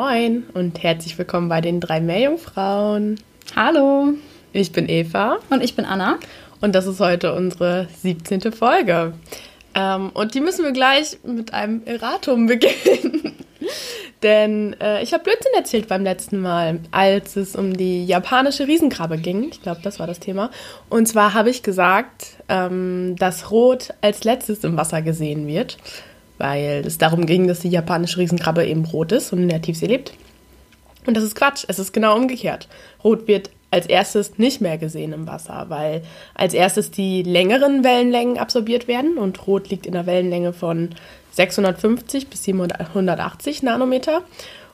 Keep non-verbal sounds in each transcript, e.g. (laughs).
Moin und herzlich willkommen bei den drei Meerjungfrauen. Hallo. Ich bin Eva Und ich bin Anna. und das ist heute unsere 17. Folge. Ähm, und die müssen wir gleich mit einem Erratum beginnen. (laughs) Denn äh, ich habe Blödsinn erzählt beim letzten Mal, als es um die japanische Riesenkrabbe ging. Ich glaube, das war das Thema. Und zwar habe ich gesagt, ähm, dass Rot als letztes im Wasser gesehen wird, weil es darum ging, dass die japanische Riesenkrabbe eben rot ist und in der Tiefsee lebt. Und das ist Quatsch. Es ist genau umgekehrt. Rot wird als erstes nicht mehr gesehen im Wasser, weil als erstes die längeren Wellenlängen absorbiert werden und Rot liegt in der Wellenlänge von 650 bis 780 Nanometer.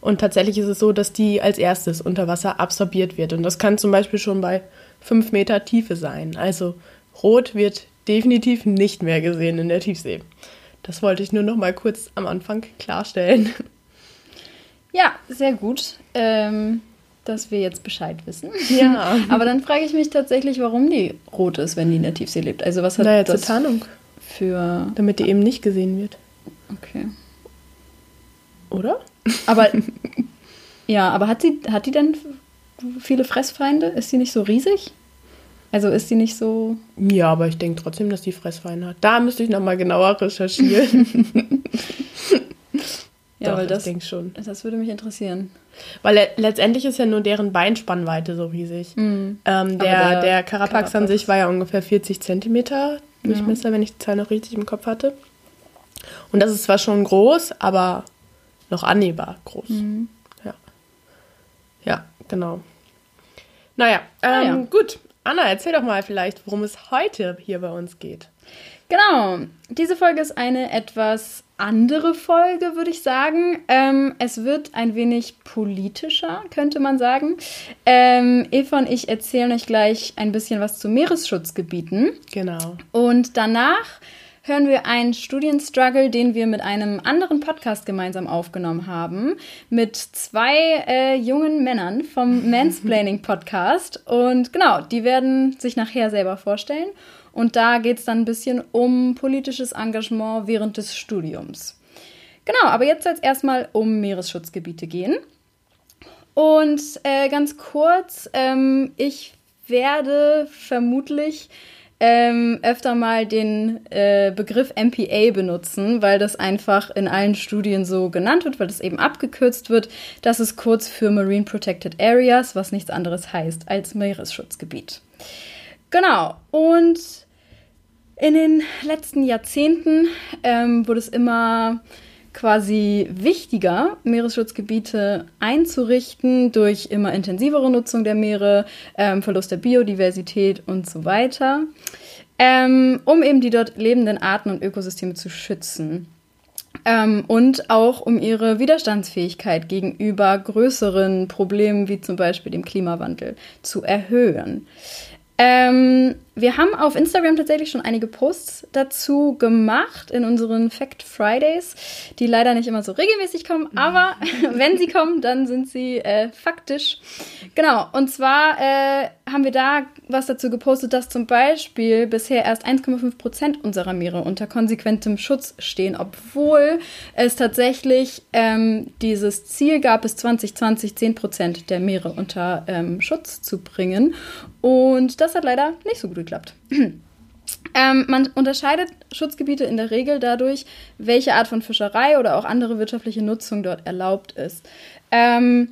Und tatsächlich ist es so, dass die als erstes unter Wasser absorbiert wird. Und das kann zum Beispiel schon bei 5 Meter Tiefe sein. Also Rot wird definitiv nicht mehr gesehen in der Tiefsee. Das wollte ich nur noch mal kurz am Anfang klarstellen. (laughs) Ja, sehr gut, ähm, dass wir jetzt Bescheid wissen. Ja. (laughs) Aber dann frage ich mich tatsächlich, warum die rot ist, wenn die in der Tiefsee lebt. Also was hat Naja, zur das Tarnung, für... damit die eben nicht gesehen wird. Okay. Oder? Aber, (laughs) ja, aber hat sie, hat die denn viele Fressfeinde? Ist sie nicht so riesig? Also ist sie nicht so... Ja, aber ich denke trotzdem, dass die Fressfeinde hat. Da müsste ich noch mal genauer recherchieren. (laughs) Ja, Doch, weil ich das, denke schon. das würde mich interessieren. Weil le letztendlich ist ja nur deren Beinspannweite so riesig. Ähm, der, der der Karapax an sich war ja ungefähr 40 Zentimeter Durchmesser, wenn ich die Zahl noch richtig im Kopf hatte. Und das ist zwar schon groß, aber noch annehmbar groß. Mhm. Ja. Ja, genau. Naja, ähm, Ah, ja. gut. Anna, erzähl doch mal vielleicht, worum es heute hier bei uns geht. Genau, diese Folge ist eine etwas andere Folge, würde ich sagen. Ähm, es wird ein wenig politischer, könnte man sagen. Ähm, Eva und ich erzählen euch gleich ein bisschen was zu Meeresschutzgebieten. Genau. Und danach hören wir einen Studienstruggle, den wir mit einem anderen Podcast gemeinsam aufgenommen haben, mit zwei äh, jungen Männern vom (laughs) Mansplaining Podcast. Und genau, die werden sich nachher selber vorstellen. Und da geht es dann ein bisschen um politisches Engagement während des Studiums. Genau, aber jetzt soll es erstmal um Meeresschutzgebiete gehen. Und äh, ganz kurz, ähm, ich werde vermutlich ähm, öfter mal den äh, Begriff MPA benutzen, weil das einfach in allen Studien so genannt wird, weil das eben abgekürzt wird. Das ist kurz für Marine Protected Areas, was nichts anderes heißt als Meeresschutzgebiet. Genau, und in den letzten Jahrzehnten ähm, wurde es immer quasi wichtiger, Meeresschutzgebiete einzurichten durch immer intensivere Nutzung der Meere, ähm, Verlust der Biodiversität und so weiter, ähm, um eben die dort lebenden Arten und Ökosysteme zu schützen. Ähm, und auch um ihre Widerstandsfähigkeit gegenüber größeren Problemen wie zum Beispiel dem Klimawandel zu erhöhen. Ähm, wir haben auf Instagram tatsächlich schon einige Posts dazu gemacht in unseren Fact Fridays, die leider nicht immer so regelmäßig kommen, aber (laughs) wenn sie kommen, dann sind sie äh, faktisch. Genau, und zwar äh, haben wir da was dazu gepostet, dass zum Beispiel bisher erst 1,5 Prozent unserer Meere unter konsequentem Schutz stehen, obwohl es tatsächlich ähm, dieses Ziel gab, bis 2020 10 Prozent der Meere unter ähm, Schutz zu bringen. Und das hat leider nicht so gut geklappt. (clears throat) Ähm, man unterscheidet Schutzgebiete in der Regel dadurch, welche Art von Fischerei oder auch andere wirtschaftliche Nutzung dort erlaubt ist. Ähm,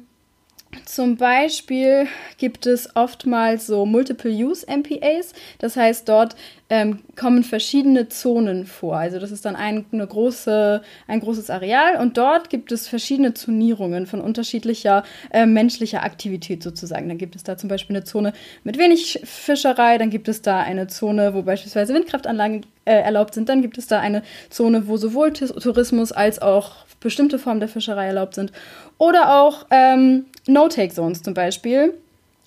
zum Beispiel gibt es oftmals so Multiple-Use-MPAs. Das heißt, dort ähm, kommen verschiedene Zonen vor. Also das ist dann ein, eine große, ein großes Areal und dort gibt es verschiedene Zonierungen von unterschiedlicher äh, menschlicher Aktivität sozusagen. Dann gibt es da zum Beispiel eine Zone mit wenig Fischerei, dann gibt es da eine Zone, wo beispielsweise Windkraftanlagen äh, erlaubt sind, dann gibt es da eine Zone, wo sowohl Tourismus als auch bestimmte Formen der Fischerei erlaubt sind. Oder auch ähm, No-Take-Zones zum Beispiel.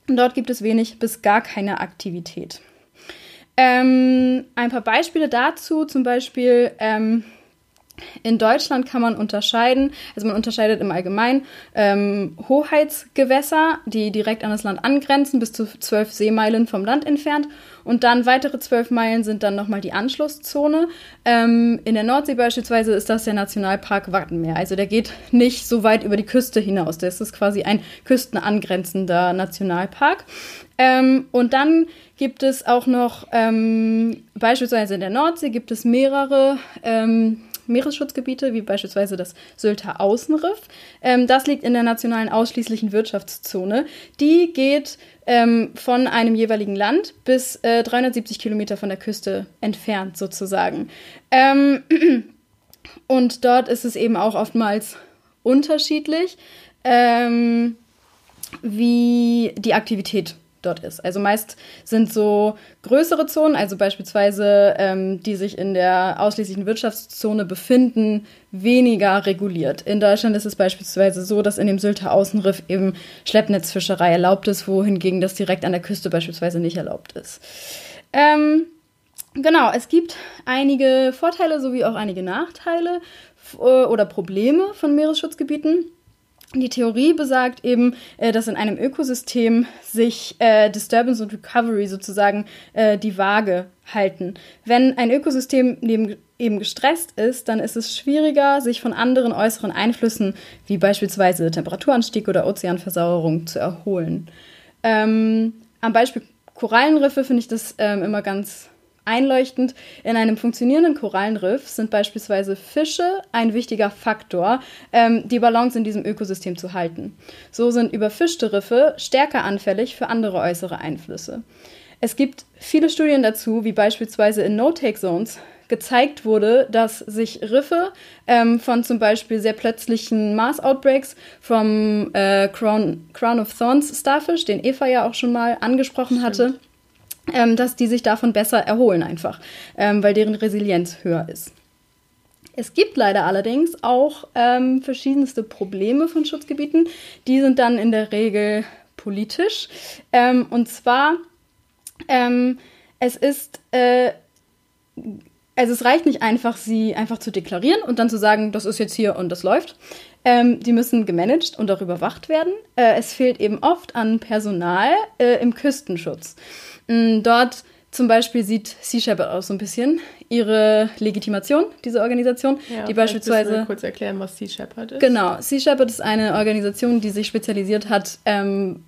Dort gibt es wenig bis gar keine Aktivität. Ähm, ein paar Beispiele dazu, zum Beispiel ähm, in Deutschland kann man unterscheiden, also man unterscheidet im Allgemeinen ähm, Hoheitsgewässer, die direkt an das Land angrenzen, bis zu zwölf Seemeilen vom Land entfernt. Und dann weitere zwölf Meilen sind dann nochmal die Anschlusszone. Ähm, in der Nordsee beispielsweise ist das der Nationalpark Wattenmeer. Also der geht nicht so weit über die Küste hinaus. Das ist quasi ein küstenangrenzender Nationalpark. Ähm, und dann gibt es auch noch ähm, beispielsweise in der Nordsee gibt es mehrere ähm, Meeresschutzgebiete, wie beispielsweise das Sylter Außenriff. Ähm, das liegt in der nationalen ausschließlichen Wirtschaftszone. Die geht ähm, von einem jeweiligen Land bis äh, 370 Kilometer von der Küste entfernt sozusagen. Ähm, (clears throat) und dort ist es eben auch oftmals unterschiedlich, ähm, wie die Aktivität dort ist. Also meist sind so größere Zonen, also beispielsweise ähm, die sich in der ausschließlichen Wirtschaftszone befinden, weniger reguliert. In Deutschland ist es beispielsweise so, dass in dem Sylter Außenriff eben Schleppnetzfischerei erlaubt ist, wohingegen das direkt an der Küste beispielsweise nicht erlaubt ist. Ähm, genau, es gibt einige Vorteile sowie auch einige Nachteile äh, oder Probleme von Meeresschutzgebieten. Die Theorie besagt eben, äh, dass in einem Ökosystem sich äh, Disturbance und Recovery sozusagen äh, die Waage halten. Wenn ein Ökosystem neben, eben gestresst ist, dann ist es schwieriger, sich von anderen äußeren Einflüssen wie beispielsweise Temperaturanstieg oder Ozeanversauerung zu erholen. Ähm, am Beispiel Korallenriffe finde ich das ähm, immer ganz einleuchtend. In einem funktionierenden Korallenriff sind beispielsweise Fische ein wichtiger Faktor, ähm, die Balance in diesem Ökosystem zu halten. So sind überfischte Riffe stärker anfällig für andere äußere Einflüsse. Es gibt viele Studien dazu, wie beispielsweise in No-Take-Zones gezeigt wurde, dass sich Riffe ähm, von zum Beispiel sehr plötzlichen Mars-Outbreaks vom äh, Crown, Crown of Thorns Starfish, den Eva ja auch schon mal angesprochen Stimmt. hatte, ähm, dass die sich davon besser erholen einfach, ähm, weil deren Resilienz höher ist. Es gibt leider allerdings auch ähm, verschiedenste Probleme von Schutzgebieten. Die sind dann in der Regel politisch. Ähm, und zwar, ähm, es ist, äh, also es reicht nicht einfach, sie einfach zu deklarieren und dann zu sagen, das ist jetzt hier und das läuft. Ähm, die müssen gemanagt und auch überwacht werden. Äh, es fehlt eben oft an Personal äh, im Küstenschutz. Mm, dort zum Beispiel sieht Sea Shepherd auch so ein bisschen ihre Legitimation, diese Organisation, ja, die beispielsweise. kurz erklären, was Sea Shepherd ist. Genau, Sea Shepherd ist eine Organisation, die sich spezialisiert hat, ähm,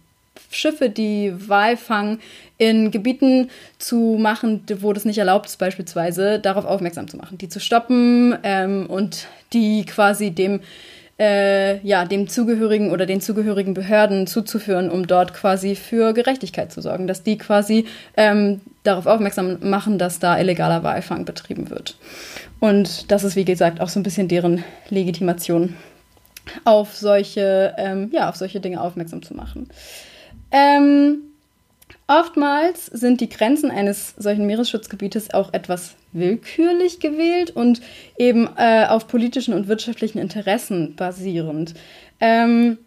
Schiffe, die Walfang in Gebieten zu machen, wo das nicht erlaubt ist, beispielsweise darauf aufmerksam zu machen, die zu stoppen ähm, und die quasi dem äh, ja, dem zugehörigen oder den zugehörigen Behörden zuzuführen, um dort quasi für Gerechtigkeit zu sorgen, dass die quasi ähm, darauf aufmerksam machen, dass da illegaler Walfang betrieben wird. Und das ist, wie gesagt, auch so ein bisschen deren Legitimation, auf solche, ähm, ja, auf solche Dinge aufmerksam zu machen. Ähm, Oftmals sind die Grenzen eines solchen Meeresschutzgebietes auch etwas willkürlich gewählt und eben äh, auf politischen und wirtschaftlichen Interessen basierend. Ähm,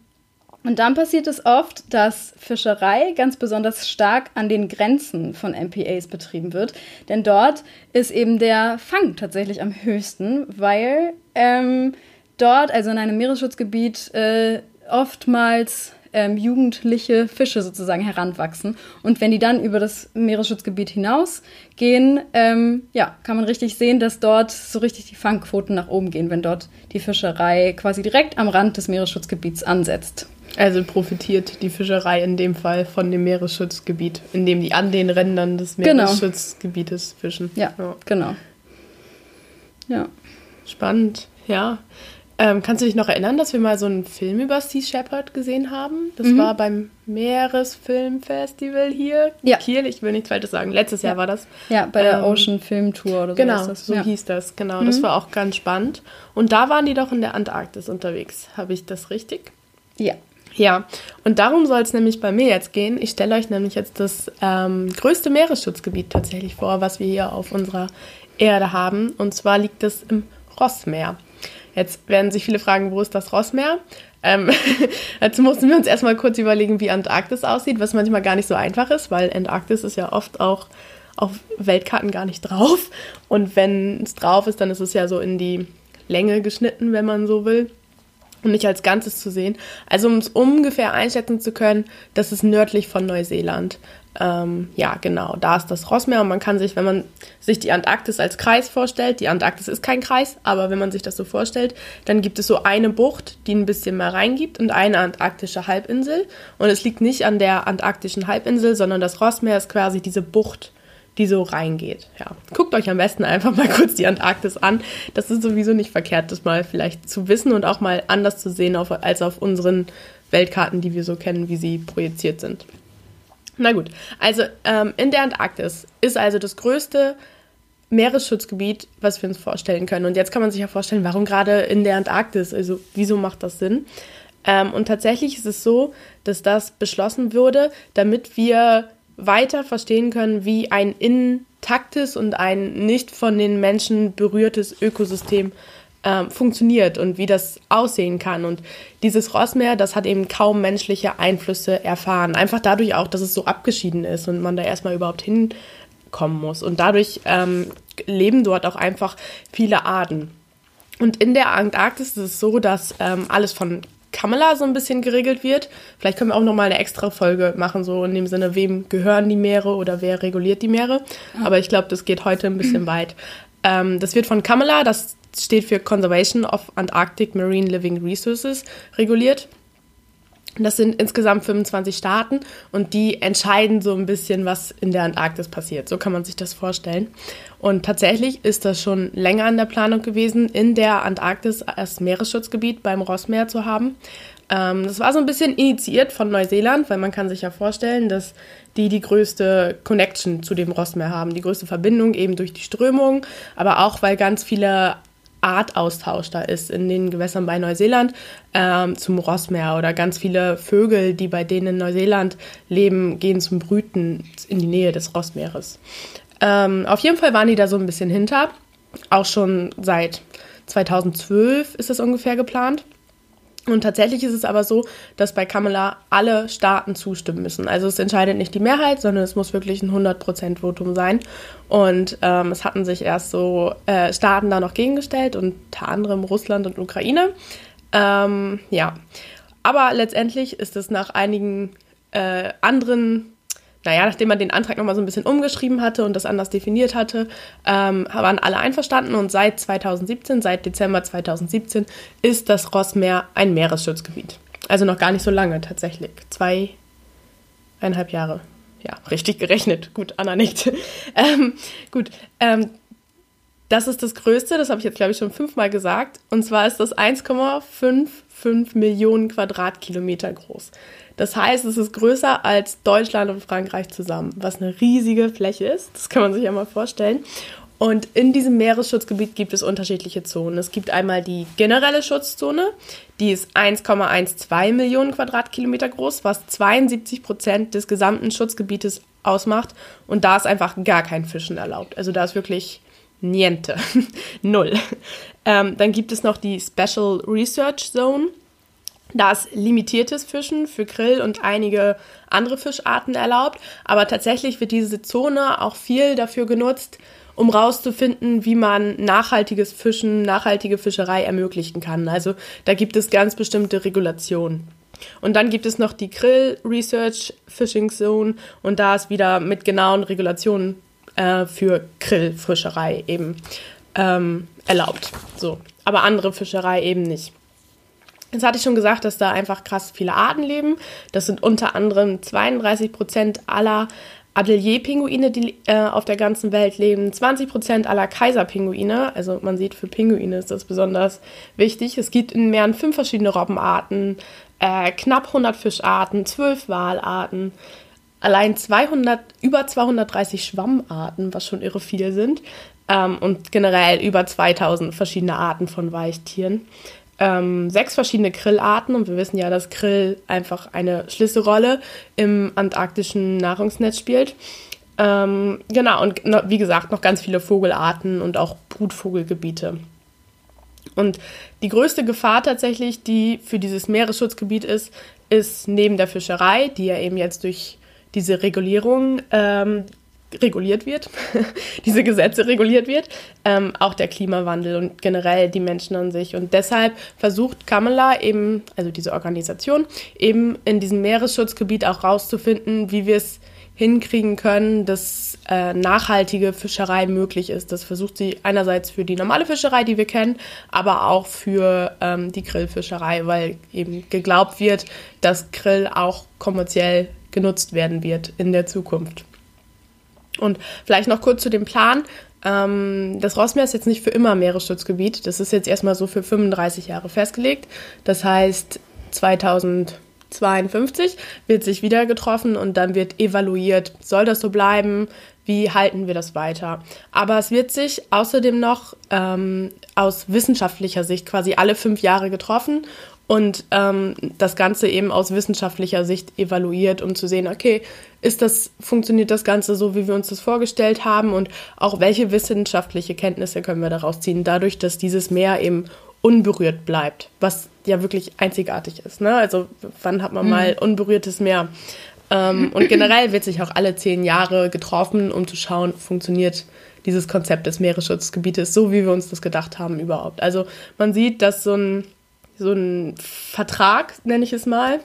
und dann passiert es oft, dass Fischerei ganz besonders stark an den Grenzen von MPAs betrieben wird. Denn dort ist eben der Fang tatsächlich am höchsten, weil ähm, dort, also in einem Meeresschutzgebiet, äh, oftmals ähm, jugendliche Fische sozusagen heranwachsen. Und wenn die dann über das Meeresschutzgebiet hinausgehen, ähm, ja, kann man richtig sehen, dass dort so richtig die Fangquoten nach oben gehen, wenn dort die Fischerei quasi direkt am Rand des Meeresschutzgebiets ansetzt. Also profitiert die Fischerei in dem Fall von dem Meeresschutzgebiet, indem die an den Rändern des genau. Meeresschutzgebietes fischen. Ja, ja, genau. Ja. Spannend, ja. Ähm, kannst du dich noch erinnern, dass wir mal so einen Film über Sea Shepherd gesehen haben? Das mhm. war beim Meeresfilmfestival hier. Ja. Kiel, ich will nichts Falsches sagen. Letztes ja. Jahr war das. Ja, bei der ähm, Ocean Film Tour oder so. Genau, so ja. hieß das. Genau, mhm. das war auch ganz spannend. Und da waren die doch in der Antarktis unterwegs. Habe ich das richtig? Ja. Ja, und darum soll es nämlich bei mir jetzt gehen. Ich stelle euch nämlich jetzt das ähm, größte Meeresschutzgebiet tatsächlich vor, was wir hier auf unserer Erde haben. Und zwar liegt es im Rossmeer. Jetzt werden sich viele fragen, wo ist das Rossmeer? Ähm, (laughs) dazu mussten wir uns erstmal kurz überlegen, wie Antarktis aussieht, was manchmal gar nicht so einfach ist, weil Antarktis ist ja oft auch auf Weltkarten gar nicht drauf. Und wenn es drauf ist, dann ist es ja so in die Länge geschnitten, wenn man so will. Und nicht als Ganzes zu sehen. Also um es ungefähr einschätzen zu können, das ist nördlich von Neuseeland. Ähm, ja, genau, da ist das Rossmeer und man kann sich, wenn man sich die Antarktis als Kreis vorstellt, die Antarktis ist kein Kreis, aber wenn man sich das so vorstellt, dann gibt es so eine Bucht, die ein bisschen mehr reingibt und eine antarktische Halbinsel. Und es liegt nicht an der antarktischen Halbinsel, sondern das Rossmeer ist quasi diese Bucht, die so reingeht. Ja, guckt euch am besten einfach mal (laughs) kurz die Antarktis an. Das ist sowieso nicht verkehrt, das mal vielleicht zu wissen und auch mal anders zu sehen auf, als auf unseren Weltkarten, die wir so kennen, wie sie projiziert sind. Na gut, also ähm, in der Antarktis ist also das größte Meeresschutzgebiet, was wir uns vorstellen können. Und jetzt kann man sich ja vorstellen, warum gerade in der Antarktis? Also wieso macht das Sinn? Ähm, und tatsächlich ist es so, dass das beschlossen wurde, damit wir weiter verstehen können, wie ein intaktes und ein nicht von den Menschen berührtes Ökosystem ähm, funktioniert und wie das aussehen kann. Und dieses Rossmeer, das hat eben kaum menschliche Einflüsse erfahren. Einfach dadurch auch, dass es so abgeschieden ist und man da erstmal überhaupt hinkommen muss. Und dadurch ähm, leben dort auch einfach viele Arten. Und in der Antarktis ist es so, dass ähm, alles von Kamala so ein bisschen geregelt wird. Vielleicht können wir auch nochmal eine extra Folge machen, so in dem Sinne, wem gehören die Meere oder wer reguliert die Meere. Aber ich glaube, das geht heute ein bisschen (clears throat) weit. Ähm, das wird von Kamala, das steht für Conservation of Antarctic Marine Living Resources, reguliert. Das sind insgesamt 25 Staaten und die entscheiden so ein bisschen, was in der Antarktis passiert. So kann man sich das vorstellen. Und tatsächlich ist das schon länger an der Planung gewesen, in der Antarktis als Meeresschutzgebiet beim Rossmeer zu haben. Ähm, das war so ein bisschen initiiert von Neuseeland, weil man kann sich ja vorstellen, dass die die größte Connection zu dem Rossmeer haben, die größte Verbindung eben durch die Strömung, aber auch weil ganz viele Artaustausch da ist in den Gewässern bei Neuseeland ähm, zum Rossmeer oder ganz viele Vögel, die bei denen in Neuseeland leben, gehen zum Brüten in die Nähe des Rossmeeres. Ähm, auf jeden Fall waren die da so ein bisschen hinter. Auch schon seit 2012 ist das ungefähr geplant. Und tatsächlich ist es aber so, dass bei Kamala alle Staaten zustimmen müssen. Also es entscheidet nicht die Mehrheit, sondern es muss wirklich ein 100%-Votum sein. Und ähm, es hatten sich erst so äh, Staaten da noch gegengestellt, unter anderem Russland und Ukraine. Ähm, ja, aber letztendlich ist es nach einigen äh, anderen naja, nachdem man den Antrag nochmal so ein bisschen umgeschrieben hatte und das anders definiert hatte, ähm, waren alle einverstanden und seit 2017, seit Dezember 2017, ist das Rossmeer ein Meeresschutzgebiet. Also noch gar nicht so lange tatsächlich. Zweieinhalb Jahre. Ja, richtig gerechnet. Gut, Anna nickt. (laughs) ähm, gut, ähm, das ist das Größte, das habe ich jetzt, glaube ich, schon fünfmal gesagt. Und zwar ist das 1,55 Millionen Quadratkilometer groß. Das heißt, es ist größer als Deutschland und Frankreich zusammen, was eine riesige Fläche ist. Das kann man sich ja mal vorstellen. Und in diesem Meeresschutzgebiet gibt es unterschiedliche Zonen. Es gibt einmal die generelle Schutzzone, die ist 1,12 Millionen Quadratkilometer groß, was 72 Prozent des gesamten Schutzgebietes ausmacht. Und da ist einfach gar kein Fischen erlaubt. Also da ist wirklich niente, (laughs) null. Ähm, dann gibt es noch die Special Research Zone. Da ist limitiertes Fischen für Grill und einige andere Fischarten erlaubt, aber tatsächlich wird diese Zone auch viel dafür genutzt, um rauszufinden, wie man nachhaltiges Fischen, nachhaltige Fischerei ermöglichen kann. Also da gibt es ganz bestimmte Regulationen. Und dann gibt es noch die Grill Research Fishing Zone und da ist wieder mit genauen Regulationen äh, für Grillfischerei eben ähm, erlaubt. So, aber andere Fischerei eben nicht. Jetzt hatte ich schon gesagt, dass da einfach krass viele Arten leben. Das sind unter anderem 32 Prozent aller Adelie-Pinguine, die äh, auf der ganzen Welt leben, 20% aller Kaiserpinguine. Also man sieht, für Pinguine ist das besonders wichtig. Es gibt in Meeren fünf verschiedene Robbenarten, äh, knapp 100 Fischarten, 12 Walarten, allein 200, über 230 Schwammarten, was schon irre viele sind. Ähm, und generell über 2000 verschiedene Arten von Weichtieren ähm, sechs verschiedene Grillarten und wir wissen ja, dass Grill einfach eine Schlüsselrolle im antarktischen Nahrungsnetz spielt. Ähm, genau, und wie gesagt, noch ganz viele Vogelarten und auch Brutvogelgebiete. Und die größte Gefahr tatsächlich, die für dieses Meeresschutzgebiet ist, ist neben der Fischerei, die ja eben jetzt durch diese Regulierung ähm, reguliert wird, (laughs) diese Gesetze reguliert wird, ähm, auch der Klimawandel und generell die Menschen an sich. Und deshalb versucht Kamala eben, also diese Organisation, eben in diesem Meeresschutzgebiet auch rauszufinden, wie wir es hinkriegen können, dass äh, nachhaltige Fischerei möglich ist. Das versucht sie einerseits für die normale Fischerei, die wir kennen, aber auch für ähm, die Grillfischerei, weil eben geglaubt wird, dass Grill auch kommerziell genutzt werden wird in der Zukunft. Und vielleicht noch kurz zu dem Plan. Ähm, das Rossmeer ist jetzt nicht für immer Meeresschutzgebiet. Das ist jetzt erstmal so für 35 Jahre festgelegt. Das heißt, 2052 wird sich wieder getroffen und dann wird evaluiert, soll das so bleiben? Wie halten wir das weiter? Aber es wird sich außerdem noch ähm, aus wissenschaftlicher Sicht quasi alle fünf Jahre getroffen und ähm, das Ganze eben aus wissenschaftlicher Sicht evaluiert, um zu sehen, okay, ist das, funktioniert das Ganze so, wie wir uns das vorgestellt haben und auch welche wissenschaftliche Kenntnisse können wir daraus ziehen, dadurch, dass dieses Meer eben unberührt bleibt, was ja wirklich einzigartig ist. Ne? Also wann hat man mhm. mal unberührtes Meer? Ähm, und generell wird sich auch alle zehn Jahre getroffen, um zu schauen, funktioniert dieses Konzept des Meeresschutzgebietes so, wie wir uns das gedacht haben überhaupt. Also man sieht, dass so ein so ein Vertrag, nenne ich es mal,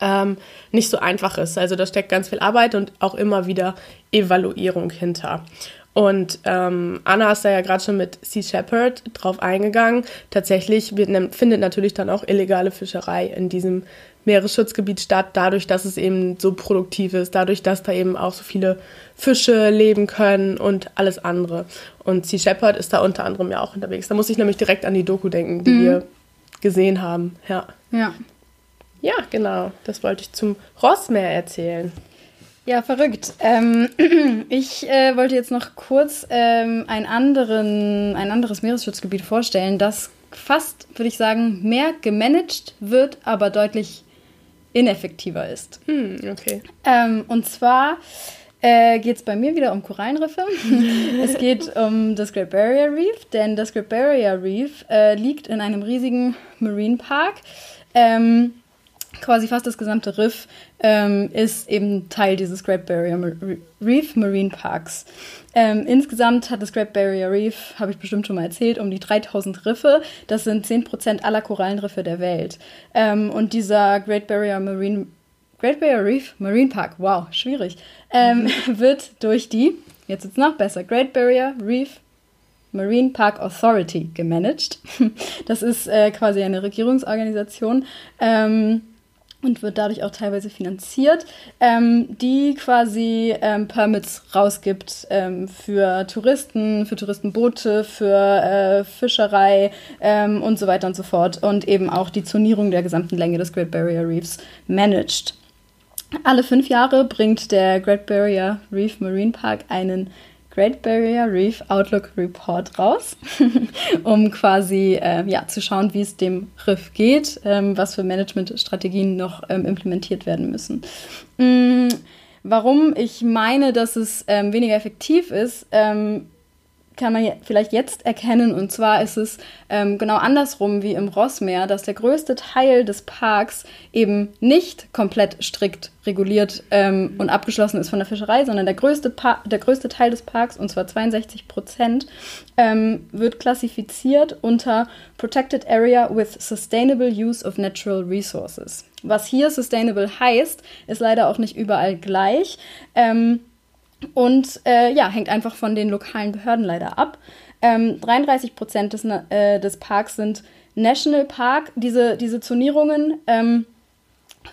ähm, nicht so einfach ist. Also da steckt ganz viel Arbeit und auch immer wieder Evaluierung hinter. Und ähm, Anna ist da ja gerade schon mit Sea Shepherd drauf eingegangen. Tatsächlich wird, findet natürlich dann auch illegale Fischerei in diesem Meeresschutzgebiet statt, dadurch, dass es eben so produktiv ist, dadurch, dass da eben auch so viele Fische leben können und alles andere. Und Sea Shepherd ist da unter anderem ja auch unterwegs. Da muss ich nämlich direkt an die Doku denken, die mhm. wir gesehen haben. Ja. Ja. Ja, genau. Das wollte ich zum Rossmeer erzählen. Ja, verrückt. Ähm, (clears throat) ich äh, wollte jetzt noch kurz ähm, ein, anderen, ein anderes Meeresschutzgebiet vorstellen, das fast, würde ich sagen, mehr gemanagt wird, aber deutlich ineffektiver ist. Hm, okay. Ähm, und zwar äh, geht es bei mir wieder um Korallenriffe. (laughs) es geht um das Great Barrier Reef, denn das Great Barrier Reef äh, liegt in einem riesigen Marine Park. Ähm, quasi fast das gesamte Riff ähm, ist eben Teil dieses Great Barrier Reef Marine Parks. Ähm, insgesamt hat das Great Barrier Reef, habe ich bestimmt schon mal erzählt, um die 3000 Riffe. Das sind 10% aller Korallenriffe der Welt. Ähm, und dieser Great Barrier Marine Great Barrier Reef Marine Park, wow, schwierig, ähm, (laughs) wird durch die, jetzt ist es noch besser, Great Barrier Reef Marine Park Authority gemanagt. (laughs) Das ist äh, quasi eine Regierungsorganisation. Ähm, und wird dadurch auch teilweise finanziert, ähm, die quasi ähm, Permits rausgibt ähm, für Touristen, für Touristenboote, für äh, Fischerei ähm, und so weiter und so fort und eben auch die Zonierung der gesamten Länge des Great Barrier Reefs managt. Alle fünf Jahre bringt der Great Barrier Reef Marine Park einen Great Barrier Reef Outlook Report raus, (laughs) um quasi äh, ja, zu schauen, wie es dem Riff geht, ähm, was für Managementstrategien noch ähm, implementiert werden müssen. Mhm. Warum ich meine, dass es ähm, weniger effektiv ist, ähm, kann man vielleicht jetzt erkennen. Und zwar ist es ähm, genau andersrum wie im Rossmeer, dass der größte Teil des Parks eben nicht komplett strikt reguliert ähm, und abgeschlossen ist von der Fischerei, sondern der größte, pa der größte Teil des Parks, und zwar 62 Prozent, ähm, wird klassifiziert unter Protected Area with Sustainable Use of Natural Resources. Was hier sustainable heißt, ist leider auch nicht überall gleich. Ähm, und äh, ja, hängt einfach von den lokalen Behörden leider ab. Ähm, 33 Prozent des, äh, des Parks sind National Park. Diese, diese Zonierungen ähm,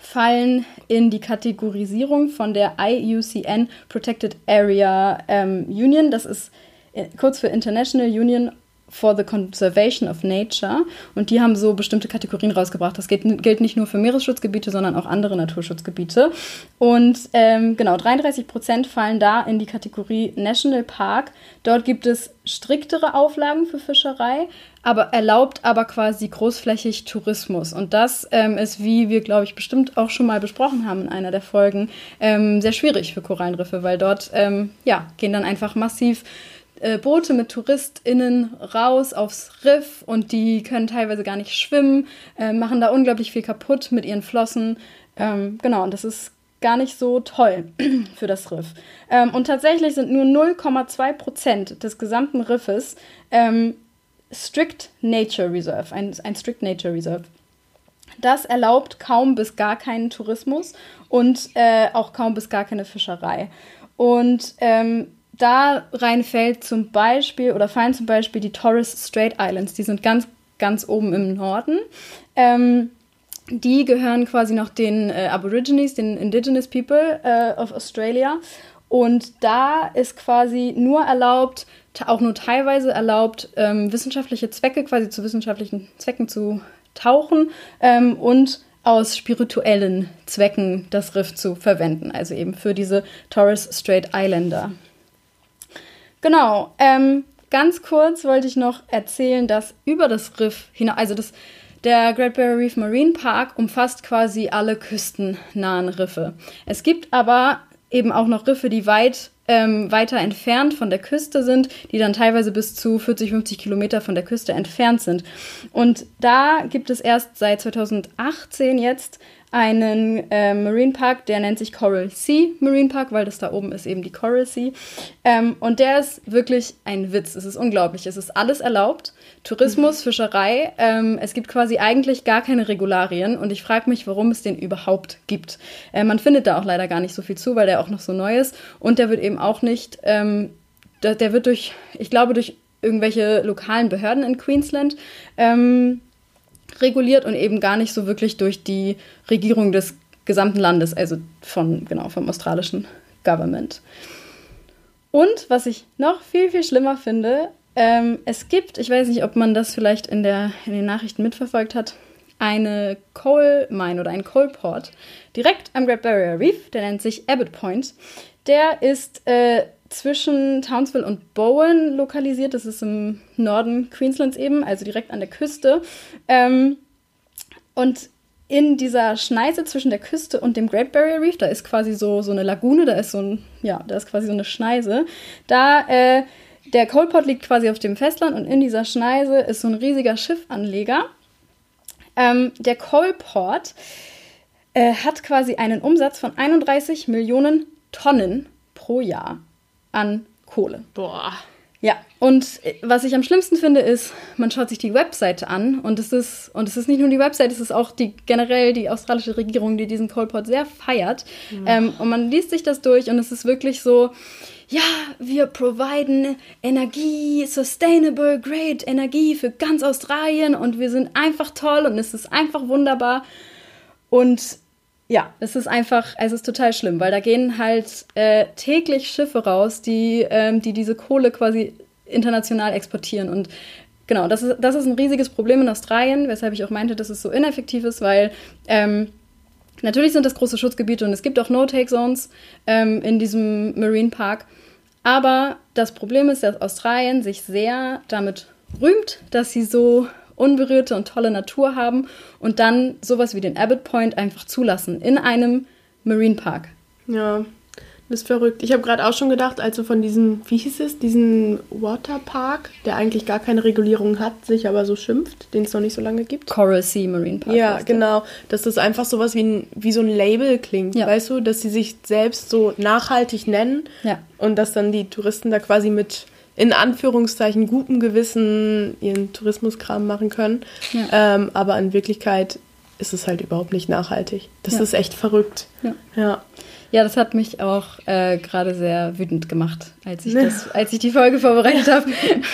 fallen in die Kategorisierung von der IUCN Protected Area ähm, Union. Das ist äh, kurz für International Union for the Conservation of Nature. Und die haben so bestimmte Kategorien rausgebracht. Das gilt, gilt nicht nur für Meeresschutzgebiete, sondern auch andere Naturschutzgebiete. Und ähm, genau, 33 Prozent fallen da in die Kategorie National Park. Dort gibt es striktere Auflagen für Fischerei, aber erlaubt aber quasi großflächig Tourismus. Und das ähm, ist, wie wir, glaube ich, bestimmt auch schon mal besprochen haben in einer der Folgen, ähm, sehr schwierig für Korallenriffe, weil dort ähm, ja, gehen dann einfach massiv äh, Boote mit TouristInnen raus aufs Riff und die können teilweise gar nicht schwimmen, äh, machen da unglaublich viel kaputt mit ihren Flossen. Ähm, genau, und das ist gar nicht so toll (clears throat) für das Riff. Ähm, und tatsächlich sind nur 0,2 Prozent des gesamten Riffes ähm, Strict Nature Reserve, ein, ein Strict Nature Reserve. Das erlaubt kaum bis gar keinen Tourismus und äh, auch kaum bis gar keine Fischerei. Und ähm, da rein fällt zum Beispiel oder fallen zum Beispiel die Torres Strait Islands. Die sind ganz, ganz oben im Norden. Ähm, die gehören quasi noch den äh, Aborigines, den Indigenous People äh, of Australia. Und da ist quasi nur erlaubt, auch nur teilweise erlaubt, ähm, wissenschaftliche Zwecke, quasi zu wissenschaftlichen Zwecken zu tauchen ähm, und aus spirituellen Zwecken das Riff zu verwenden, also eben für diese Torres Strait Islander. Genau. Ähm, ganz kurz wollte ich noch erzählen, dass über das Riff hinaus, also das, der Great Barrier Reef Marine Park umfasst quasi alle küstennahen Riffe. Es gibt aber eben auch noch Riffe, die weit ähm, weiter entfernt von der Küste sind, die dann teilweise bis zu 40, 50 Kilometer von der Küste entfernt sind. Und da gibt es erst seit 2018 jetzt einen äh, Marine Park, der nennt sich Coral Sea Marine Park, weil das da oben ist eben die Coral Sea. Ähm, und der ist wirklich ein Witz. Es ist unglaublich. Es ist alles erlaubt. Tourismus, mhm. Fischerei. Ähm, es gibt quasi eigentlich gar keine Regularien. Und ich frage mich, warum es den überhaupt gibt. Äh, man findet da auch leider gar nicht so viel zu, weil der auch noch so neu ist. Und der wird eben auch nicht, ähm, der, der, wird durch, ich glaube, durch irgendwelche lokalen Behörden in Queensland ähm, reguliert und eben gar nicht so wirklich durch die Regierung des gesamten Landes, also von, genau, vom australischen Government. Und was ich noch viel, viel schlimmer finde, ähm, es gibt, ich weiß nicht, ob man das vielleicht in, der, in den Nachrichten mitverfolgt hat, eine Coal Mine oder ein Coal Port direkt am Great Barrier Reef, der nennt sich Abbott Point. Der ist äh, zwischen Townsville und Bowen lokalisiert. Das ist im Norden Queenslands eben, also direkt an der Küste. Ähm, und in dieser Schneise zwischen der Küste und dem Great Barrier Reef, da ist quasi so, so eine Lagune, da ist so ein, ja, da ist quasi so eine Schneise. Da, äh, der Coalport liegt quasi auf dem Festland und in dieser Schneise ist so ein riesiger Schiffanleger. Ähm, der Coalport äh, hat quasi einen Umsatz von 31 Millionen Tonnen pro Jahr an Kohle. Boah. Ja, und äh, was ich am schlimmsten finde, ist, man schaut sich die Webseite an und es ist, und es ist nicht nur die Webseite, es ist auch die generell die australische Regierung, die diesen Coalport sehr feiert. Mhm. Ähm, und man liest sich das durch und es ist wirklich so, ja, wir providen Energie, sustainable, great Energie für ganz Australien und wir sind einfach toll und es ist einfach wunderbar. Und ja, es ist einfach, es ist total schlimm, weil da gehen halt äh, täglich Schiffe raus, die, ähm, die diese Kohle quasi international exportieren. Und genau, das ist, das ist ein riesiges Problem in Australien, weshalb ich auch meinte, dass es so ineffektiv ist, weil ähm, natürlich sind das große Schutzgebiete und es gibt auch No-Take-Zones ähm, in diesem Marine Park. Aber das Problem ist, dass Australien sich sehr damit rühmt, dass sie so unberührte und tolle Natur haben und dann sowas wie den Abbott Point einfach zulassen in einem Marine Park. Ja, das ist verrückt. Ich habe gerade auch schon gedacht, als du von diesem, wie hieß es, diesen Waterpark, der eigentlich gar keine Regulierung hat, sich aber so schimpft, den es noch nicht so lange gibt. Coral Sea Marine Park. Ja, genau. Dass das einfach sowas wie, ein, wie so ein Label klingt, ja. weißt du, dass sie sich selbst so nachhaltig nennen ja. und dass dann die Touristen da quasi mit in Anführungszeichen gutem Gewissen ihren Tourismuskram machen können. Ja. Ähm, aber in Wirklichkeit ist es halt überhaupt nicht nachhaltig. Das ist echt verrückt. Ja. Ja. Ja, das hat mich auch äh, gerade sehr wütend gemacht, als ich, das, als ich die Folge vorbereitet habe.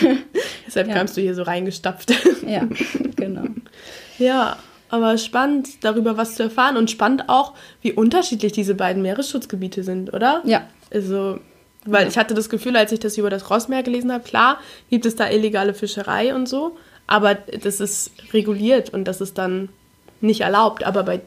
(laughs) Deshalb kamst du hier so reingestapft. (laughs) ja, genau. Ja. Aber spannend, darüber was zu erfahren und spannend auch, wie unterschiedlich diese beiden Meeresschutzgebiete sind, oder? Ja. Also, weil ich hatte das Gefühl, als ich das über das Rossmeer gelesen habe, klar, gibt es da illegale Fischerei und so, aber das ist reguliert und das ist dann nicht erlaubt. Aber bei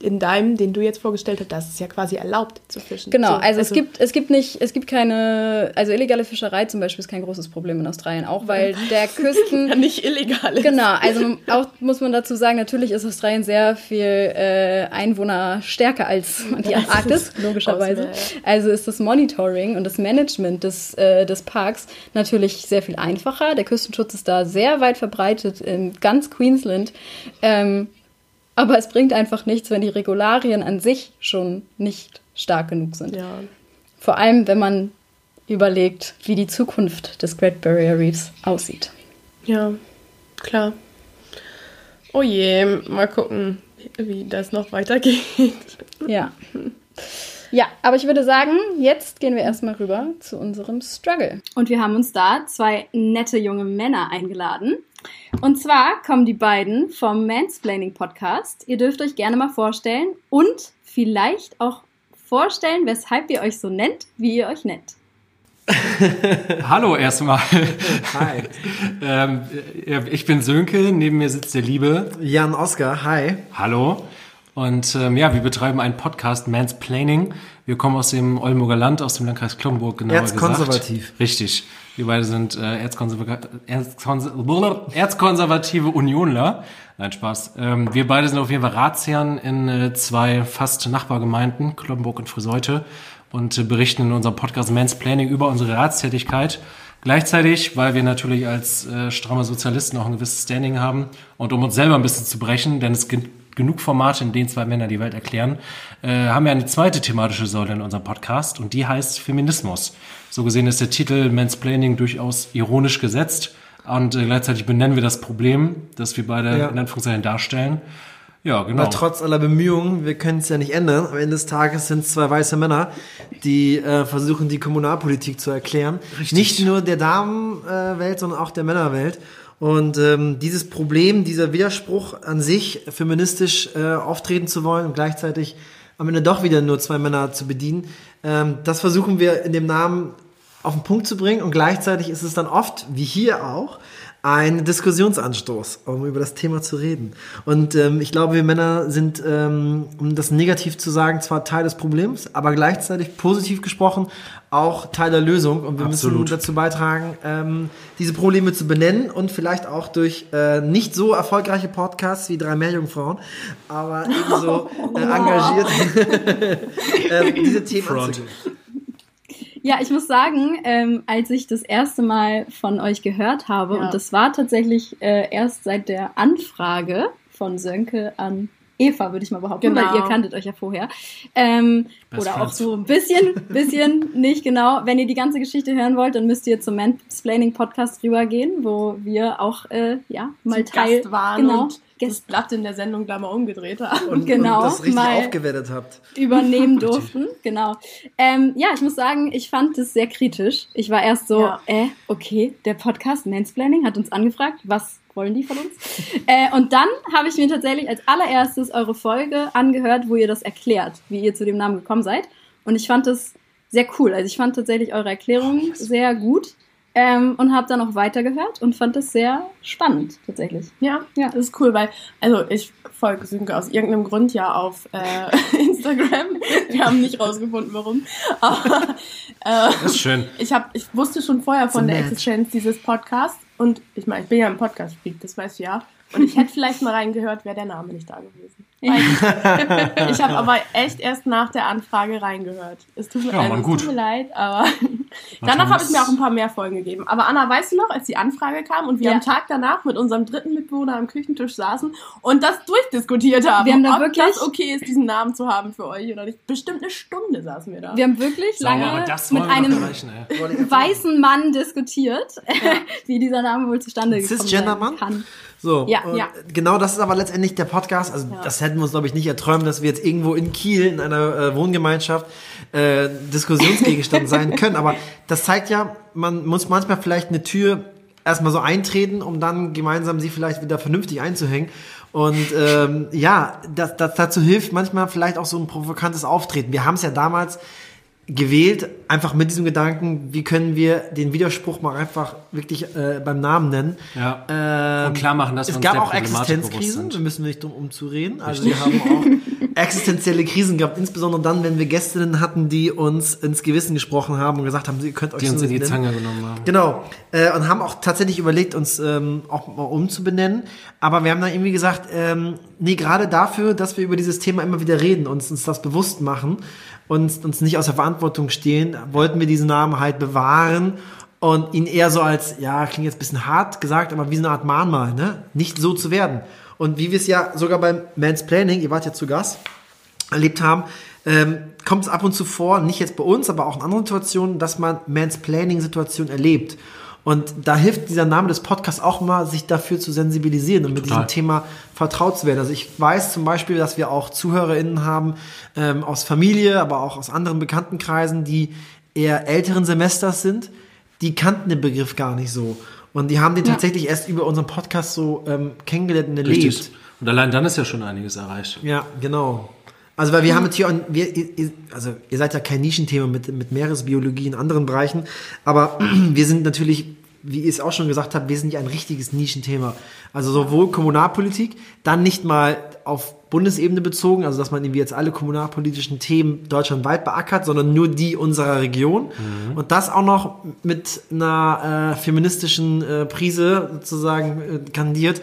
in deinem, den du jetzt vorgestellt hast, das ist ja quasi erlaubt zu fischen. Genau, so, also, es gibt es gibt nicht, es gibt keine, also illegale Fischerei zum Beispiel ist kein großes Problem in Australien, auch weil der (laughs) Küsten ja, nicht illegal ist. Genau, also auch muss man dazu sagen, natürlich ist Australien sehr viel äh, Einwohner stärker als (laughs) die Antarktis, logischerweise. Also ist das Monitoring und das Management des, äh, des Parks natürlich sehr viel einfacher. Der Küstenschutz ist da sehr weit verbreitet in ganz Queensland. Ähm, aber es bringt einfach nichts, wenn die Regularien an sich schon nicht stark genug sind. Ja. Vor allem, wenn man überlegt, wie die Zukunft des Great Barrier Reefs aussieht. Ja, klar. Oh je, mal gucken, wie das noch weitergeht. Ja. Ja, aber ich würde sagen, jetzt gehen wir erstmal rüber zu unserem Struggle. Und wir haben uns da zwei nette junge Männer eingeladen. Und zwar kommen die beiden vom Mansplaining Podcast. Ihr dürft euch gerne mal vorstellen und vielleicht auch vorstellen, weshalb ihr euch so nennt, wie ihr euch nennt. (laughs) Hallo erstmal. Hi. ähm, ich bin Sönke, neben mir sitzt der Liebe. Jan Oskar, hi. Hallo. Und ähm, ja, wir betreiben einen Podcast, Mansplaining. Wir kommen aus dem Oldenburger Land, aus dem Landkreis Kloppenburg, genauer Erzkonservativ. gesagt. Richtig. Wir beide sind äh, Erzkonserva Erzkonser erzkonservative Unionler. Nein, Spaß. Ähm, wir beide sind auf jeden Fall Ratsherren in äh, zwei fast Nachbargemeinden, Kloppenburg und Friseute, und äh, berichten in unserem Podcast Mansplaining über unsere Ratstätigkeit. Gleichzeitig, weil wir natürlich als äh, stramme Sozialisten auch ein gewisses Standing haben und um uns selber ein bisschen zu brechen, denn es gibt genug Formate, in denen zwei Männer die Welt erklären, äh, haben wir eine zweite thematische Säule in unserem Podcast und die heißt Feminismus. So gesehen ist der Titel Mansplaining durchaus ironisch gesetzt und äh, gleichzeitig benennen wir das Problem, das wir beide Ja. in Anführungszeichen darstellen. Ja, genau. Aber trotz aller Bemühungen, wir können es ja nicht ändern. Am Ende des Tages sind es zwei weiße Männer, die äh, versuchen, die Kommunalpolitik zu erklären. Nicht nur der Damenwelt, sondern auch der Männerwelt. Und ähm, dieses Problem, dieser Widerspruch an sich, feministisch äh, auftreten zu wollen und gleichzeitig am Ende doch wieder nur zwei Männer zu bedienen, ähm, das versuchen wir in dem Namen auf den Punkt zu bringen. Und gleichzeitig ist es dann oft, wie hier auch, ein Diskussionsanstoß, um über das Thema zu reden. Und ähm, ich glaube, wir Männer sind, ähm, um das negativ zu sagen, zwar Teil des Problems, aber gleichzeitig positiv gesprochen auch Teil der Lösung. Und wir müssen Absolut. dazu beitragen, ähm, diese Probleme zu benennen und vielleicht auch durch äh, nicht so erfolgreiche Podcasts wie drei Meerjungfrauen, aber ebenso äh, (laughs) engagiert (laughs) äh, diese Themen Front. anzugehen. Ja, ich muss sagen, ähm, als ich das erste Mal von euch gehört habe, Ja. und das war tatsächlich äh, erst seit der Anfrage von Sönke an Eva, würde ich mal behaupten, Genau. weil ihr kanntet euch ja vorher. Ähm, oder auch so ein bisschen, bisschen, (laughs) nicht genau. Wenn ihr die ganze Geschichte hören wollt, dann müsst ihr zum Mansplaining Podcast rübergehen, wo wir auch, äh, ja, mal Teil, Gast waren genau, und das Gäste Blatt in der Sendung da mal umgedreht haben. Und, Genau, und das richtig mal- aufgewertet habt. übernehmen (laughs) durften. Genau. Ähm, ja, ich muss sagen, ich fand das sehr kritisch. Ich war erst so, Ja. äh, okay, der Podcast Mansplaining hat uns angefragt, was wollen die von uns? (laughs) äh, und dann habe ich mir tatsächlich als allererstes eure Folge angehört, wo ihr das erklärt, wie ihr zu dem Namen gekommen seid. Und ich fand das sehr cool. Also ich fand tatsächlich eure Erklärung sehr gut. Ähm, und habe dann auch weitergehört und fand das sehr spannend, tatsächlich. Ja, Ja. das ist cool, weil, also ich folge Sönke aus irgendeinem Grund ja auf äh, (laughs) Instagram. Wir haben nicht rausgefunden, warum. Aber äh, Das ist schön. ich, hab, ich wusste schon vorher von So der. Existenz dieses Podcasts und ich meine, ich bin ja ein Podcast-Freak, das weißt du ja. Und ich hätte vielleicht mal reingehört, wäre der Name nicht da gewesen. Weil ich habe (laughs) aber echt erst nach der Anfrage reingehört. Es tut mir, Ja, also, tut mir leid, aber (laughs) danach habe ich mir auch ein paar mehr Folgen gegeben. Aber Anna, weißt du noch, als die Anfrage kam und wir Ja. am Tag danach mit unserem dritten Mitbewohner am Küchentisch saßen und das durchdiskutiert haben, Wir haben da ob wirklich- das okay ist, diesen Namen zu haben für euch oder nicht. Bestimmt eine Stunde saßen wir da. Wir haben wirklich lange das mit wir einem ey. weißen Mann diskutiert, (laughs) wie dieser Name wohl zustande gekommen sein Cisgender-Mann? kann. So, Ja, ja. genau das ist aber letztendlich der Podcast. Also das hätten wir uns, glaube ich, nicht erträumen, dass wir jetzt irgendwo in Kiel in einer äh, Wohngemeinschaft äh, Diskussionsgegenstand sein (laughs) können. Aber das zeigt ja, man muss manchmal vielleicht eine Tür erstmal so eintreten, um dann gemeinsam sie vielleicht wieder vernünftig einzuhängen. Und ähm, ja, das, das, dazu hilft manchmal vielleicht auch so ein provokantes Auftreten. Wir haben es ja damals gewählt, einfach mit diesem Gedanken, wie können wir den Widerspruch mal einfach wirklich äh, beim Namen nennen. Ja. Ähm, Und klar machen, dass wir es uns gab auch Existenzkrisen, wir müssen nicht drum umzureden. Also wir haben auch (laughs) existenzielle Krisen gehabt, insbesondere dann, wenn wir Gästinnen hatten, die uns ins Gewissen gesprochen haben und gesagt haben, sie könnt euch Die uns in die nennen. Zange genommen haben. Genau. Äh, und haben auch tatsächlich überlegt, uns ähm, auch mal umzubenennen. Aber wir haben dann irgendwie gesagt, ähm, nee, gerade dafür, dass wir über dieses Thema immer wieder reden, uns, uns das bewusst machen und uns nicht aus der Verantwortung stehen, wollten wir diesen Namen halt bewahren und ihn eher so als, ja, klingt jetzt ein bisschen hart gesagt, aber wie so eine Art Mahnmal, ne? Nicht so zu werden. Und wie wir es ja sogar beim Mansplaining, ihr wart ja zu Gast, erlebt haben, ähm, kommt es ab und zu vor, nicht jetzt bei uns, aber auch in anderen Situationen, dass man Mansplaining-Situationen erlebt. Und da hilft dieser Name des Podcasts auch mal, sich dafür zu sensibilisieren und mit Total. diesem Thema vertraut zu werden. Also ich weiß zum Beispiel, dass wir auch ZuhörerInnen haben ähm, aus Familie, aber auch aus anderen Bekanntenkreisen, die eher älteren Semesters sind, die kannten den Begriff gar nicht so. Und die haben den tatsächlich erst über unseren Podcast so ähm, kennengelernt und erlebt. Richtig. Und allein dann ist ja schon einiges erreicht. Ja, genau. Also weil wir haben jetzt hier, und wir, ihr- also ihr seid ja kein Nischenthema mit, mit Meeresbiologie in anderen Bereichen, aber (clears throat) wir sind natürlich, wie ihr es auch schon gesagt habt, sind ja ein richtiges Nischenthema. Also sowohl Kommunalpolitik, dann nicht mal auf Bundesebene bezogen, also dass man irgendwie jetzt alle kommunalpolitischen Themen deutschlandweit beackert, sondern nur die unserer Region. Und das auch noch mit einer äh, feministischen äh, Prise sozusagen äh, kandidiert.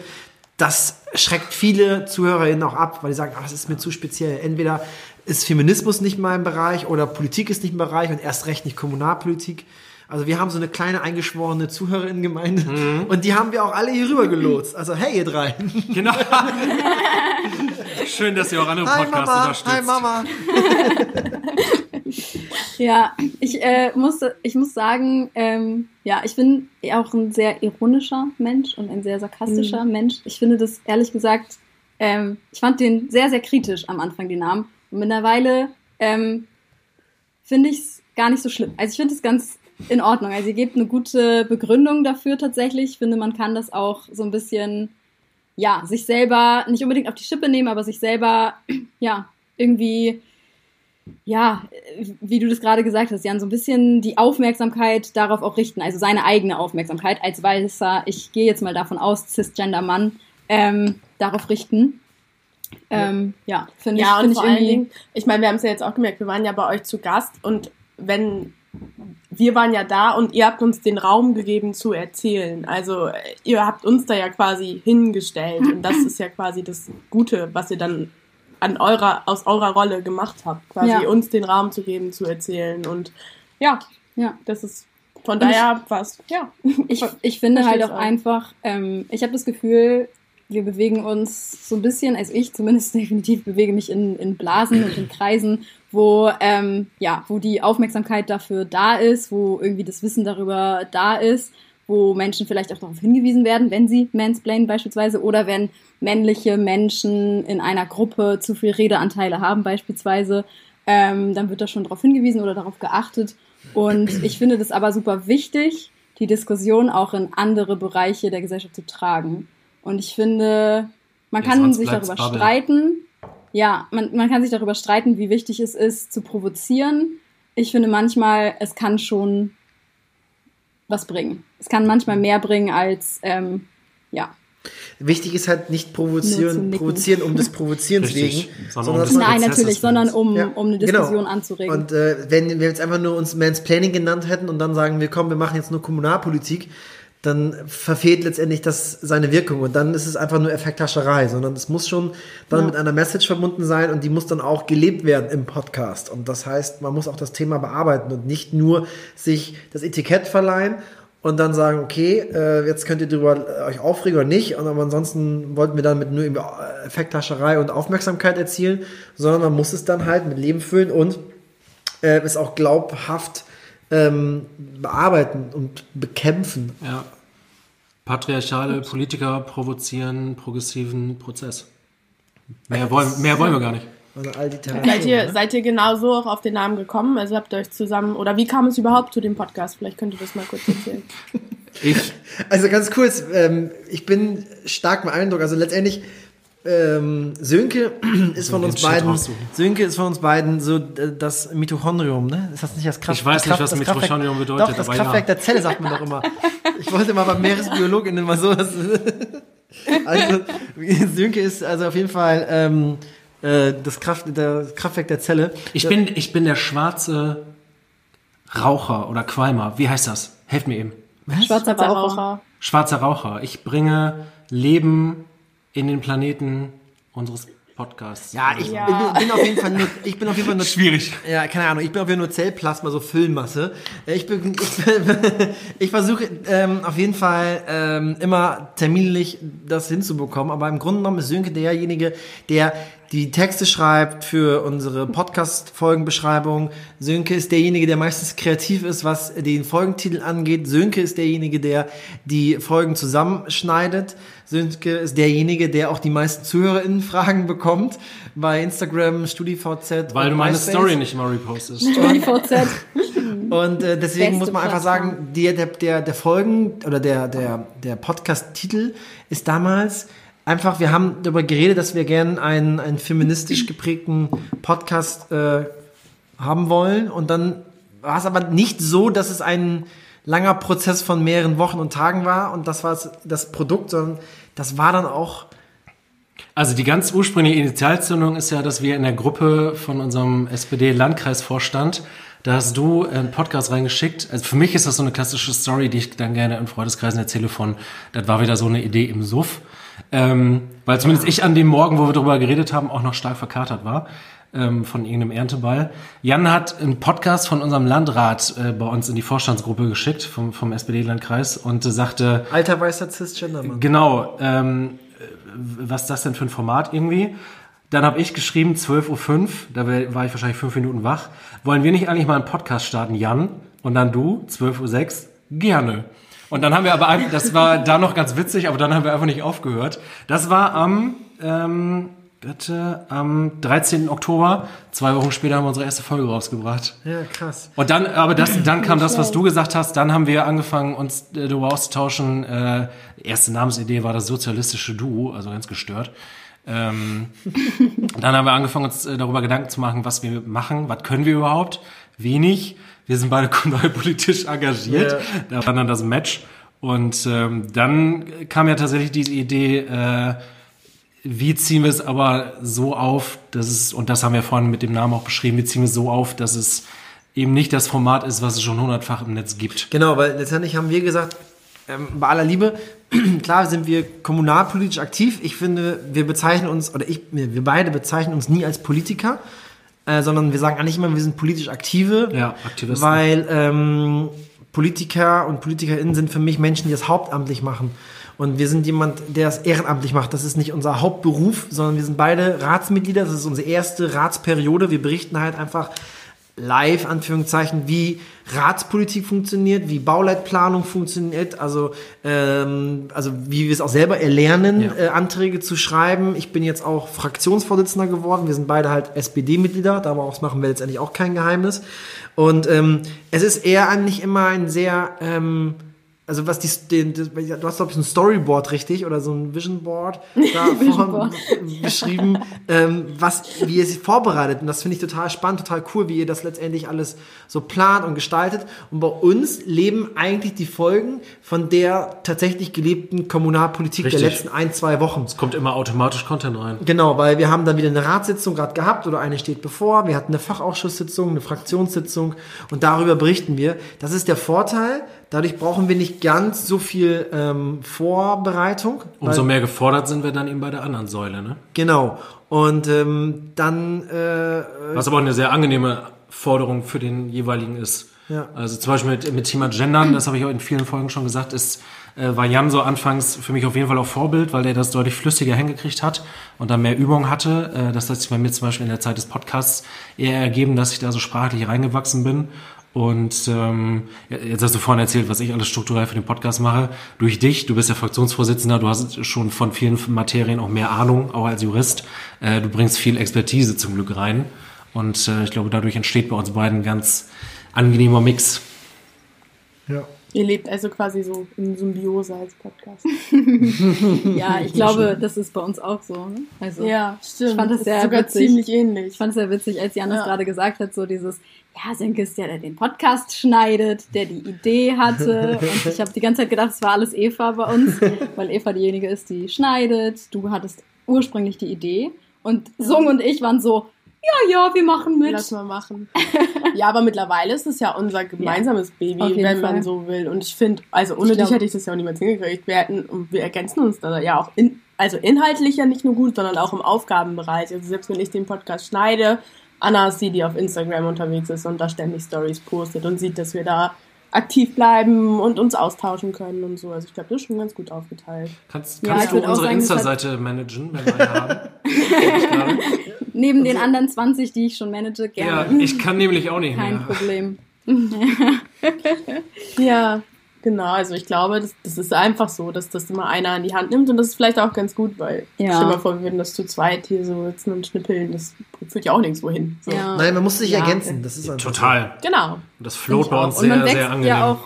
Das schreckt viele ZuhörerInnen auch ab, weil die sagen, ah, das ist mir zu speziell. Entweder ist Feminismus nicht mein Bereich oder Politik ist nicht mein Bereich und erst recht nicht Kommunalpolitik. Also wir haben so eine kleine eingeschworene ZuhörerInnengemeinde und die haben wir auch alle hier rüber gelotst. Also hey ihr drei. Genau. Schön, dass ihr auch andere Podcasts Mama, unterstützt. hi Mama. (laughs) Ja, ich, äh, muss, ich muss sagen, ähm, ja, ich bin auch ein sehr ironischer Mensch und ein sehr sarkastischer Mensch. Ich finde das ehrlich gesagt, ähm, ich fand den sehr, sehr kritisch am Anfang, den Namen. Und mittlerweile ähm, finde ich es gar nicht so schlimm. Also ich finde es ganz in Ordnung. Also ihr gebt eine gute Begründung dafür tatsächlich. Ich finde, man kann das auch so ein bisschen, ja, sich selber nicht unbedingt auf die Schippe nehmen, aber sich selber, (clears throat) ja, irgendwie ja, wie du das gerade gesagt hast, Jan, so ein bisschen die Aufmerksamkeit darauf auch richten, also seine eigene Aufmerksamkeit als weißer, ich gehe jetzt mal davon aus, Cisgender-Mann, ähm, darauf richten. Ähm, ja, finde ich, Ja, und find ich vor allen. Dingen, ich meine, wir haben es ja jetzt auch gemerkt, wir waren ja bei euch zu Gast und wenn wir waren ja da und ihr habt uns den Raum gegeben zu erzählen. Also äh, ihr habt uns da ja quasi hingestellt und das ist ja quasi das Gute, was ihr dann an eurer, aus eurer Rolle gemacht habt, quasi Ja. uns den Raum zu geben, zu erzählen und ja, Ja. das ist von Und daher was, ja. Ich, ich finde halt auch auch. einfach, ähm, ich habe das Gefühl, wir bewegen uns so ein bisschen, also ich zumindest (laughs) definitiv bewege mich in, in Blasen und in Kreisen, wo, ähm, ja, wo die Aufmerksamkeit dafür da ist, wo irgendwie das Wissen darüber da ist, wo Menschen vielleicht auch darauf hingewiesen werden, wenn sie mansplainen beispielsweise oder wenn männliche Menschen in einer Gruppe zu viel Redeanteile haben beispielsweise, ähm, dann wird da schon darauf hingewiesen oder darauf geachtet. Und ich finde das aber super wichtig, die Diskussion auch in andere Bereiche der Gesellschaft zu tragen. Und ich finde, man Ja, kann sich darüber Bubble. streiten. Ja, man, man kann sich darüber streiten, wie wichtig es ist, zu provozieren. Ich finde manchmal, es kann schon was bringen. Es kann manchmal mehr bringen als, ähm, ja. Wichtig ist halt nicht provozieren, provozieren um des Provozierens wegen, Sondern sondern um Nein, natürlich, sondern um, Ja, um eine genau. Diskussion anzuregen. Und äh, wenn wir jetzt einfach nur uns Mansplaining genannt hätten und dann sagen wir, komm, wir machen jetzt nur Kommunalpolitik, dann verfehlt letztendlich das seine Wirkung und dann ist es einfach nur Effekthascherei, sondern es muss schon dann Ja. mit einer Message verbunden sein und die muss dann auch gelebt werden im Podcast. Und das heißt, man muss auch das Thema bearbeiten und nicht nur sich das Etikett verleihen und dann sagen, okay, äh, jetzt könnt ihr darüber äh, euch aufregen oder nicht, und aber ansonsten wollten wir dann mit nur äh, Effekthascherei und Aufmerksamkeit erzielen, sondern man muss es dann halt mit Leben füllen und äh, es auch glaubhaft ähm, bearbeiten und bekämpfen. Ja. Patriarchale Politiker provozieren progressiven Prozess. Mehr wollen, mehr wollen wir gar nicht. Also all die Therapien, Seid ihr, ne? seid ihr genau so auch auf den Namen gekommen? Also habt ihr euch zusammen, oder wie kam es überhaupt zu dem Podcast? Vielleicht könnt ihr das mal kurz erzählen. (laughs) Ich, Also ganz kurz, ähm, ich bin stark beeindruckt. Also letztendlich ähm, Sönke (clears throat) ist von den uns beiden. Sönke ist von uns beiden so äh, das Mitochondrium, ne? Ist das nicht das Kraft? Ich weiß nicht, Kraft- was Mitochondrium Kraftwerk- bedeutet, Doch, das Kraftwerk ja. der Zelle sagt man doch immer. (laughs) Ich wollte mal beim Meeresbiologen mal so. Also, Sönke ist also auf jeden Fall ähm, äh, das, Kraft, das Kraftwerk der Zelle. Ich bin, ich bin der schwarze Raucher oder Qualmer. Wie heißt das? Helft mir eben. Schwarzer Schwarzer Raucher. Schwarzer Raucher. Ich bringe Leben in den Planeten unseres Podcasts. Ja, ich Ja. Bin, bin auf jeden Fall nur, ich bin auf jeden Fall nur Schwierig. Ja, keine Ahnung. Ich bin auf jeden Fall nur Zellplasma, so Füllmasse. Ich, bin, ich, (laughs) ich versuche ähm, auf jeden Fall ähm, immer terminlich das hinzubekommen. Aber im Grunde genommen ist Sönke derjenige, der die Texte schreibt für unsere Podcast-Folgenbeschreibung. Sönke ist derjenige, der meistens kreativ ist, was den Folgentitel angeht. Sönke ist derjenige, der die Folgen zusammenschneidet. Sönke ist derjenige, der auch die meisten ZuhörerInnen-Fragen bekommt bei Instagram, StudiVZ. Weil du meine MySpace. Story nicht immer repostest. VZ. (laughs) Und äh, deswegen Beste muss man einfach sagen, der, der, der, der Folgen oder der, der, der Podcast-Titel ist damals einfach, wir haben darüber geredet, dass wir gerne einen, einen feministisch geprägten Podcast äh, haben wollen. Und dann war es aber nicht so, dass es ein langer Prozess von mehreren Wochen und Tagen war und das war das- Produkt, sondern das war dann auch Also die ganz ursprüngliche Initialzündung ist ja, dass wir in der Gruppe von unserem SPD-Landkreisvorstand, da hast du einen Podcast reingeschickt. Also für mich ist das so eine klassische Story, die ich dann gerne in Freundeskreisen erzähle von, das war wieder so eine Idee im Suff. Ähm, weil zumindest ich an dem Morgen, wo wir darüber geredet haben, auch noch stark verkatert war ähm, von irgendeinem Ernteball. Jan hat einen Podcast von unserem Landrat äh, bei uns in die Vorstandsgruppe geschickt, vom, vom SPD-Landkreis und äh, sagte, alter weißer Cisgender-Mann. Genau, ähm, äh, was ist das denn für ein Format irgendwie? Dann habe ich geschrieben, 12.05 Uhr, da war ich wahrscheinlich fünf Minuten wach. Wollen wir nicht eigentlich mal einen Podcast starten, Jan? Und dann du, 12.06 Uhr, gerne. Und dann haben wir aber, das war da noch ganz witzig, aber dann haben wir einfach nicht aufgehört. Das war am, ähm, warte, am 13. Oktober. Zwei Wochen später haben wir unsere erste Folge rausgebracht. Ja, krass. Und dann, aber das, dann kam das, was du gesagt hast. Dann haben wir angefangen, uns äh, darüber auszutauschen. Äh, erste Namensidee war das sozialistische Duo, also ganz gestört. Ähm, (laughs) dann haben wir angefangen, uns äh, darüber Gedanken zu machen, was wir machen, was können wir überhaupt. Wenig. Wir sind beide (laughs) kommunalpolitisch engagiert. Da war dann das Match. Und ähm, dann kam ja tatsächlich diese Idee, äh, wie ziehen wir es aber so auf, dass es, und das haben wir vorhin mit dem Namen auch beschrieben, wie ziehen wir es so auf, dass es eben nicht das Format ist, was es schon hundertfach im Netz gibt. Genau, weil letztendlich haben wir gesagt, ähm, bei aller Liebe, (clears throat) klar sind wir kommunalpolitisch aktiv. Ich finde, wir bezeichnen uns, oder ich, wir beide bezeichnen uns nie als Politiker, äh, sondern wir sagen eigentlich immer, wir sind politisch Aktive. Ja, Aktivisten. Weil ähm, Politiker und PolitikerInnen sind für mich Menschen, die das hauptamtlich machen. Und wir sind jemand, der es ehrenamtlich macht. Das ist nicht unser Hauptberuf, sondern wir sind beide Ratsmitglieder. Das ist unsere erste Ratsperiode. Wir berichten halt einfach live, Anführungszeichen, wie Ratspolitik funktioniert, wie Bauleitplanung funktioniert, also, ähm, also wie wir es auch selber erlernen, Ja. äh, Anträge zu schreiben. Ich bin jetzt auch Fraktionsvorsitzender geworden. Wir sind beide halt SPD-Mitglieder, daraus machen wir letztendlich auch kein Geheimnis. Und ähm, es ist eher eigentlich immer ein sehr, ähm, also was die, den, das, du hast glaube ich so ein Storyboard richtig oder so ein Vision Board (laughs) da vor, beschrieben, ähm, was wie ihr sie vorbereitet und das finde ich total spannend, total cool, wie ihr das letztendlich alles so plant und gestaltet und bei uns leben eigentlich die Folgen von der tatsächlich gelebten Kommunalpolitik Richtig. der letzten ein, zwei Wochen. Es kommt immer automatisch Content rein. Genau, weil wir haben dann wieder eine Ratssitzung gerade gehabt oder eine steht bevor. Wir hatten eine Fachausschusssitzung, eine Fraktionssitzung und darüber berichten wir. Das ist der Vorteil. Dadurch brauchen wir nicht ganz so viel ähm, Vorbereitung. Umso mehr gefordert sind wir dann eben bei der anderen Säule. Ne? Genau. Und ähm, dann äh, Was aber auch eine sehr angenehme Forderung für den jeweiligen ist. Ja. Also zum Beispiel mit, mit Thema Gendern, das habe ich auch in vielen Folgen schon gesagt, ist, äh, war Jan so anfangs für mich auf jeden Fall auch Vorbild, weil der das deutlich flüssiger hingekriegt hat und dann mehr Übung hatte. Äh, das hat sich bei mir zum Beispiel in der Zeit des Podcasts eher ergeben, dass ich da so sprachlich reingewachsen bin. Und ähm, jetzt hast du vorhin erzählt, was ich alles strukturell für den Podcast mache. Durch dich, du bist ja Fraktionsvorsitzender, du hast schon von vielen Materien auch mehr Ahnung, auch als Jurist. Äh, du bringst viel Expertise zum Glück rein. Und äh, ich glaube, dadurch entsteht bei uns beiden ein ganz angenehmer Mix. ja. Ihr lebt also quasi so in Symbiose als Podcast. (laughs) Ja, ich glaube, das ist bei uns auch so. Ne? Also, Ja, stimmt. Ich fand das ist sehr sogar witzig. ziemlich ähnlich. Ich fand es sehr witzig, als Janis Ja. gerade gesagt hat, so dieses, ja, Senke ist der, der den Podcast schneidet, der die Idee hatte. (laughs) Und ich habe die ganze Zeit gedacht, es war alles Eva bei uns, (laughs) weil Eva diejenige ist, die schneidet. Du hattest ursprünglich die Idee. Und Sung und ich waren so, ja, ja, wir machen mit. Lass mal machen. (laughs) ja, aber mittlerweile ist es ja unser gemeinsames auf Baby, wenn man Fall. so will. Und ich finde, also ohne Ich glaub- dich hätte ich das ja auch niemals hingekriegt. Wir hätten, und wir ergänzen uns da ja auch in, also inhaltlich ja nicht nur gut, sondern auch im Aufgabenbereich. Also selbst wenn ich den Podcast schneide, Anna ist die, die auf Instagram unterwegs ist und da ständig Stories postet und sieht, dass wir da aktiv bleiben und uns austauschen können und so. Also ich glaube, das ist schon ganz gut aufgeteilt. Kannst, Ja, kannst ich du unsere Insta-Seite managen, wenn wir eine haben? (laughs) Neben den anderen 20, die ich schon manage, ja, gerne. ich kann nämlich auch nicht Kein mehr. Problem. (laughs) (laughs) Ja, genau. Also ich glaube, das, das ist einfach so, dass das immer einer an die Hand nimmt und das ist vielleicht auch ganz gut, weil Ja. stell dir mal vor, wir würden das zu zweit hier so sitzen und schnippeln. Das führt ja auch nirgendwo hin. So. Ja. Nein, man muss sich Ja. ergänzen. Das ist einfach Total. Genau. Das float Ich bei auch. uns Und man sehr, wächst sehr angenehm. ja auch.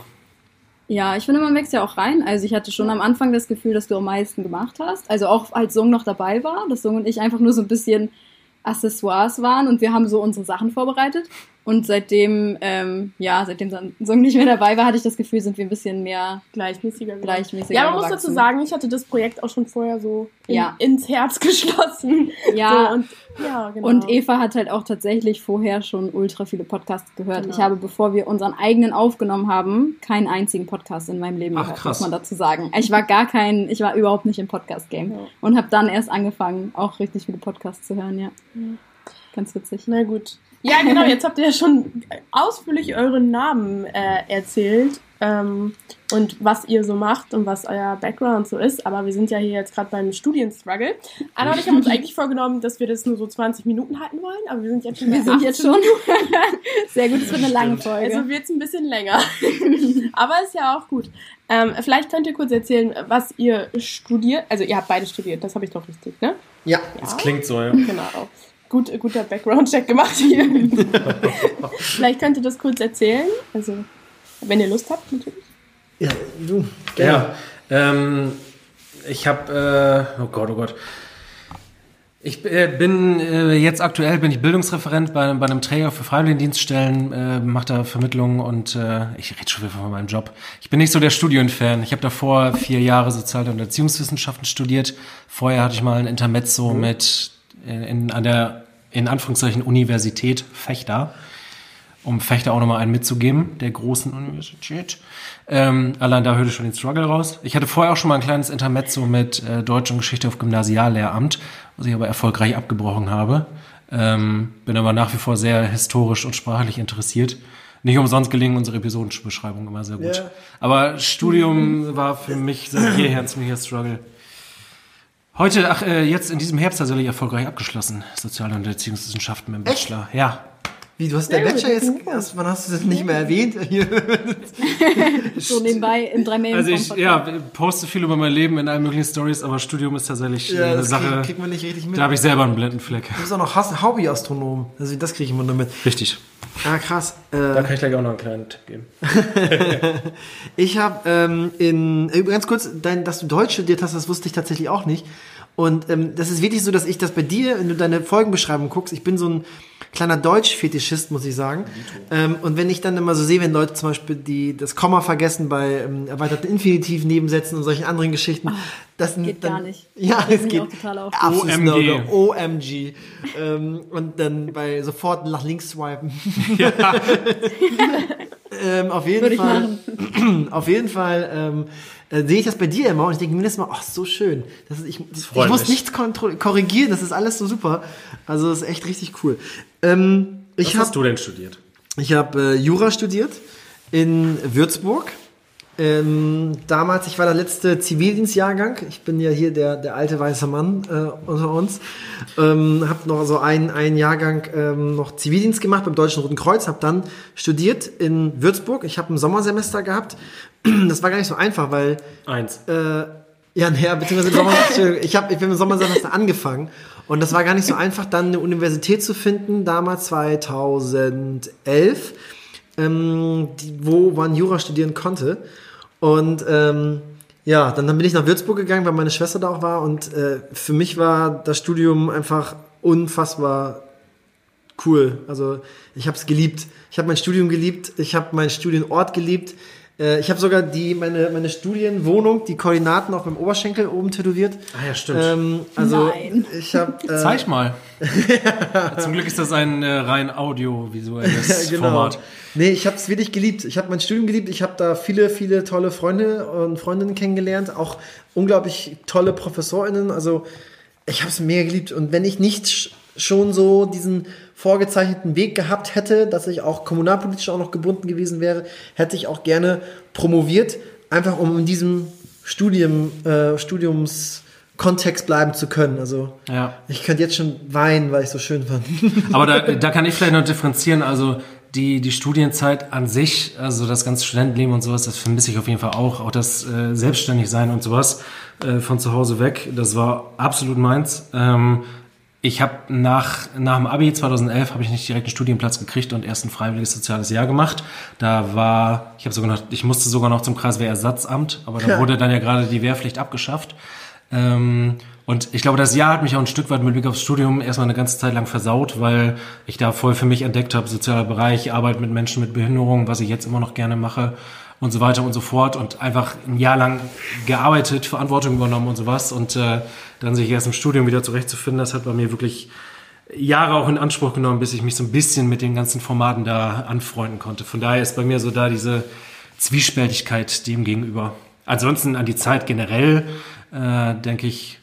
Ja, ich finde, man wächst ja auch rein. Also ich hatte schon am Anfang das Gefühl, dass du am meisten gemacht hast. Also auch als Sung noch dabei war, dass Sung und ich einfach nur so ein bisschen Accessoires waren und wir haben so unsere Sachen vorbereitet. Und seitdem, ähm, ja, seitdem Sung nicht mehr dabei war, hatte ich das Gefühl, sind wir ein bisschen mehr Gleichmäßiger. gleichmäßiger Ja, man muss gewachsen. dazu sagen, ich hatte das Projekt auch schon vorher so in, Ja. ins Herz (laughs) geschlossen. Ja. So, und, ja, genau. Und Eva hat halt auch tatsächlich vorher schon ultra viele Podcasts gehört. Genau. Ich habe, bevor wir unseren eigenen aufgenommen haben, keinen einzigen Podcast in meinem Leben Ach, gehört, krass. muss man dazu sagen. Ich war gar kein, ich war überhaupt nicht im Podcast-Game Ja. und habe dann erst angefangen, auch richtig viele Podcasts zu hören, ja. Ganz witzig. Na gut. Ja, genau, jetzt habt ihr ja schon ausführlich euren Namen äh, erzählt ähm, und was ihr so macht und was euer Background so ist. Aber wir sind ja hier jetzt gerade beim Studienstruggle. Anna und ich haben uns (laughs) eigentlich vorgenommen, dass wir das nur so 20 Minuten halten wollen, aber wir sind jetzt schon Wir sind 18 jetzt schon (laughs) sehr gut, es wird eine lange Folge. Also wird's ein bisschen länger. (laughs) aber ist ja auch gut. Ähm, vielleicht könnt ihr kurz erzählen, was ihr studiert. Also ihr habt beide studiert, das habe ich doch richtig, ne? Ja. Das klingt so, ja. Genau. Gut, guter Background-Check gemacht hier. Vielleicht könnt ihr das kurz erzählen. Also, wenn ihr Lust habt, natürlich. Ja, du. Ja, ähm, ich habe, äh, oh Gott, oh Gott. Ich äh, bin äh, jetzt aktuell bin ich Bildungsreferent bei, bei einem Träger für Freiwilligendienststellen, äh, mache da Vermittlungen und äh, ich rede schon wieder von meinem Job. Ich bin nicht so der Studienfan. Ich habe davor vier Jahre Sozial- und Erziehungswissenschaften studiert. Vorher hatte ich mal ein Intermezzo mit in, in, an der in Anführungszeichen Universität Fechter um Fechter auch nochmal einen mitzugeben, der großen Universität. Ähm, allein da hörte ich schon den Struggle raus. Ich hatte vorher auch schon mal ein kleines Intermezzo mit äh, Deutsch und Geschichte auf Gymnasiallehramt, was ich aber erfolgreich abgebrochen habe. Ähm, bin aber nach wie vor sehr historisch und sprachlich interessiert. Nicht umsonst gelingen unsere Episodenbeschreibungen immer sehr gut. Ja. Aber Studium war für mich seit jeher ein ziemlicher Struggle. Heute, ach, äh, jetzt in diesem Herbst tatsächlich erfolgreich abgeschlossen. Sozial- und Erziehungswissenschaften im Echt? Bachelor. Ja, Wie, du hast der Bachelor jetzt, erst- wann hast du das nicht mehr erwähnt? (laughs) So nebenbei im drei Mail Also ich ja, poste viel über mein Leben in allen möglichen Stories, aber Studium ist tatsächlich Ja, eine das Sache, kriegt krieg man nicht richtig mit. da habe ich selber einen Blendenfleck. Du bist auch noch Hobbyastronom. Also das kriege ich immer nur mit. Richtig. Ah, krass. Da Äh, kann ich gleich auch noch einen kleinen Tipp geben. (laughs) ich habe ähm, in, ganz kurz, dein, dass du Deutsch studiert hast, das wusste ich tatsächlich auch nicht. Und ähm, das ist wirklich so, dass ich das bei dir, wenn du deine Folgenbeschreibung guckst, ich bin so ein kleiner Deutsch-Fetischist, muss ich sagen. Ähm, und wenn ich dann immer so sehe, wenn Leute zum Beispiel die, das Komma vergessen bei ähm, erweiterten Infinitiv nebensetzen und solchen anderen Geschichten, das geht dann, gar nicht. Ja, Das es geht. mir auch total auf. Absolutes OMG. No-Go. OMG. ähm, und dann bei sofort nach links swipen. (laughs) ähm, auf jeden Würde Fall. (clears throat) Auf jeden Fall äh, sehe ich das bei dir immer und ich denke mir jedes Mal, ach, so schön. Das ist, ich, das, ich muss nichts korrigieren, das ist alles so super. Also das ist echt richtig cool. Ähm, ich Was habe hast du denn studiert? ich hab, äh, Jura studiert in Würzburg. Ähm, damals, ich war der letzte Zivildienstjahrgang. Ich bin ja hier der, der alte weiße Mann äh, unter uns. Ähm, habe noch so einen, einen Jahrgang ähm, noch Zivildienst gemacht beim Deutschen Roten Kreuz. Habe dann studiert in Würzburg. Ich habe ein Sommersemester gehabt. (clears throat) Das war gar nicht so einfach, weil Eins. äh, ja, naja, beziehungsweise Sommer, (laughs) ich, hab, ich bin im Sommersemester angefangen und das war gar nicht so einfach, dann eine Universität zu finden, damals 2011. ähm, die, wo man Jura studieren konnte. Und ähm, ja, dann, dann bin ich nach Würzburg gegangen, weil meine Schwester da auch war. Und äh, für mich war das Studium einfach unfassbar cool. Also ich habe es geliebt. Ich habe mein Studium geliebt. Ich habe meinen Studienort geliebt. Äh, ich habe sogar die meine meine Studienwohnung, die Koordinaten auf meinem Oberschenkel oben tätowiert. Ah ja, stimmt. Ähm, also Nein. ich habe äh, Zeig mal. (laughs) Zum Glück ist das ein äh, rein audiovisuelles (laughs) genau. Format. Nee, ich habe es wirklich geliebt. Ich habe mein Studium geliebt. Ich habe da viele, viele tolle Freunde und Freundinnen kennengelernt. Auch unglaublich tolle ProfessorInnen. Also ich habe es mega geliebt. Und wenn ich nicht sch- schon so diesen vorgezeichneten Weg gehabt hätte, dass ich auch kommunalpolitisch auch noch gebunden gewesen wäre, hätte ich auch gerne promoviert, einfach um in diesem Studium, äh, Studiumskontext bleiben zu können. Also Ja. ich könnte jetzt schon weinen, weil ich so schön fand. (laughs) Aber da, (laughs) da kann ich vielleicht noch differenzieren. Also die, die Studienzeit an sich, also das ganze Studentenleben und sowas, das vermisse ich auf jeden Fall auch. Auch das äh, Selbstständigsein und sowas äh, von zu Hause weg, das war absolut meins. Ähm, ich habe nach, nach dem Abi 2011 habe ich nicht direkt einen Studienplatz gekriegt und erst ein freiwilliges soziales Jahr gemacht. Da war, ich habe sogar noch, ich musste sogar noch zum Kreiswehrersatzamt, aber da Ja. wurde dann ja gerade die Wehrpflicht abgeschafft. Ähm, und ich glaube, das Jahr hat mich auch ein Stück weit mit Blick aufs Studium erstmal eine ganze Zeit lang versaut, weil ich da voll für mich entdeckt habe, sozialer Bereich, Arbeit mit Menschen mit Behinderung, was ich jetzt immer noch gerne mache und so weiter und so fort und einfach ein Jahr lang gearbeitet, Verantwortung übernommen und sowas und äh, dann sich erst im Studium wieder zurechtzufinden, das hat bei mir wirklich Jahre auch in Anspruch genommen, bis ich mich so ein bisschen mit den ganzen Formaten da anfreunden konnte. Von daher ist bei mir so da diese Zwiespältigkeit dem gegenüber. Ansonsten an die Zeit generell äh, denke ich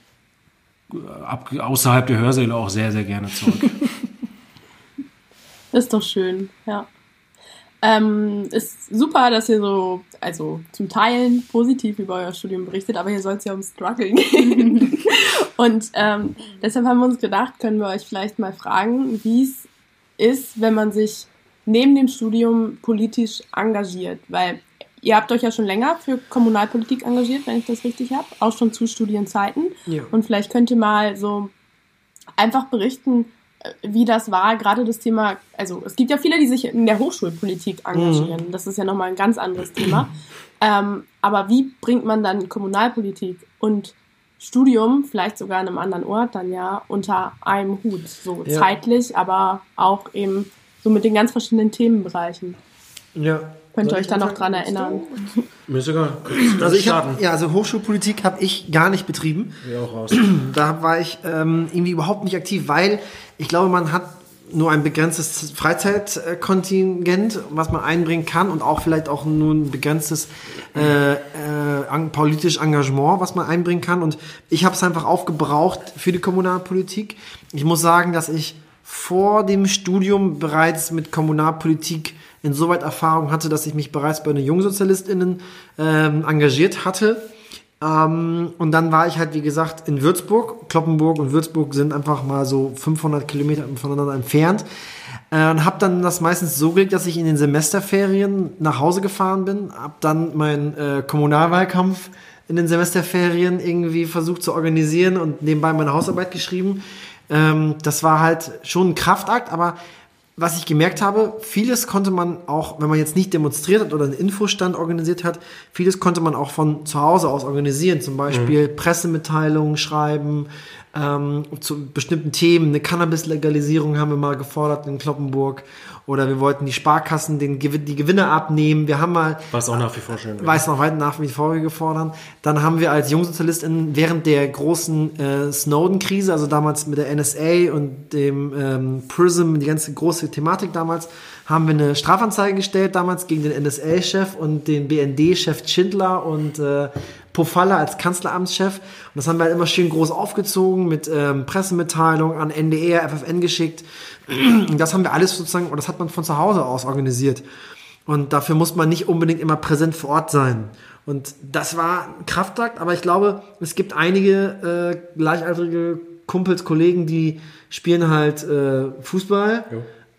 ab, außerhalb der Hörsäle auch sehr, sehr gerne zurück. (laughs) Ist doch schön, ja. Ähm, ist super, dass ihr so, also zum Teilen positiv über euer Studium berichtet, aber hier soll es ja um Struggle gehen. (laughs) Und ähm, deshalb haben wir uns gedacht, können wir euch vielleicht mal fragen, wie es ist, wenn man sich neben dem Studium politisch engagiert. Weil ihr habt euch ja schon länger für Kommunalpolitik engagiert, wenn ich das richtig habe, auch schon zu Studienzeiten. Ja. Und vielleicht könnt ihr mal so einfach berichten, wie das war, gerade das Thema, also es gibt ja viele, die sich in der Hochschulpolitik engagieren. Das ist ja nochmal ein ganz anderes Thema. Ähm, aber wie bringt man dann Kommunalpolitik und Studium, vielleicht sogar an einem anderen Ort, dann ja unter einem Hut? So Ja. zeitlich, aber auch eben so mit den ganz verschiedenen Themenbereichen. Ja. Könnt ihr euch da noch dran erinnern? (laughs) Mir ist egal. Also ich hab, ja, also Hochschulpolitik habe ich gar nicht betrieben. Ja, auch raus. (clears throat) Da war ich ähm, irgendwie überhaupt nicht aktiv, weil ich glaube, man hat nur ein begrenztes Freizeitkontingent, was man einbringen kann und auch vielleicht auch nur ein begrenztes äh, äh, an, politisch Engagement, was man einbringen kann. Und ich habe es einfach aufgebraucht für die Kommunalpolitik. Ich muss sagen, dass ich vor dem Studium bereits mit Kommunalpolitik insoweit Erfahrung hatte, dass ich mich bereits bei den JungsozialistInnen ähm, engagiert hatte. Ähm, und dann war ich halt, wie gesagt, in Würzburg. Kloppenburg und Würzburg sind einfach mal so 500 Kilometer voneinander entfernt. Äh, und habe dann das meistens so gelegt, dass ich in den Semesterferien nach Hause gefahren bin. Hab dann meinen äh, Kommunalwahlkampf in den Semesterferien irgendwie versucht zu organisieren und nebenbei meine Hausarbeit geschrieben. Ähm, das war halt schon ein Kraftakt, aber was ich gemerkt habe, vieles konnte man auch, wenn man jetzt nicht demonstriert hat oder einen Infostand organisiert hat, vieles konnte man auch von zu Hause aus organisieren. Zum Beispiel Pressemitteilungen schreiben ähm, zu bestimmten Themen. Eine Cannabis-Legalisierung haben wir mal gefordert in Kloppenburg. Oder wir wollten die Sparkassen den, die Gewinne abnehmen. Wir haben mal Was auch nach wie vor schön weiß noch weit nach wie vor gefordert. Dann haben wir als JungsozialistInnen während der großen äh, Snowden-Krise, also damals mit der NSA und dem ähm, PRISM, die ganze große Thematik damals, haben wir eine Strafanzeige gestellt, damals gegen den NSA-Chef und den BND-Chef Schindler und äh, Pofalla als Kanzleramtschef. Und das haben wir halt immer schön groß aufgezogen mit ähm, Pressemitteilung an NDR, FFN geschickt. Und das haben wir alles sozusagen, oder das hat man von zu Hause aus organisiert. Und dafür muss man nicht unbedingt immer präsent vor Ort sein. Und das war ein Kraftakt, aber ich glaube, es gibt einige äh, gleichaltrige Kumpels, Kollegen, die spielen halt äh, Fußball.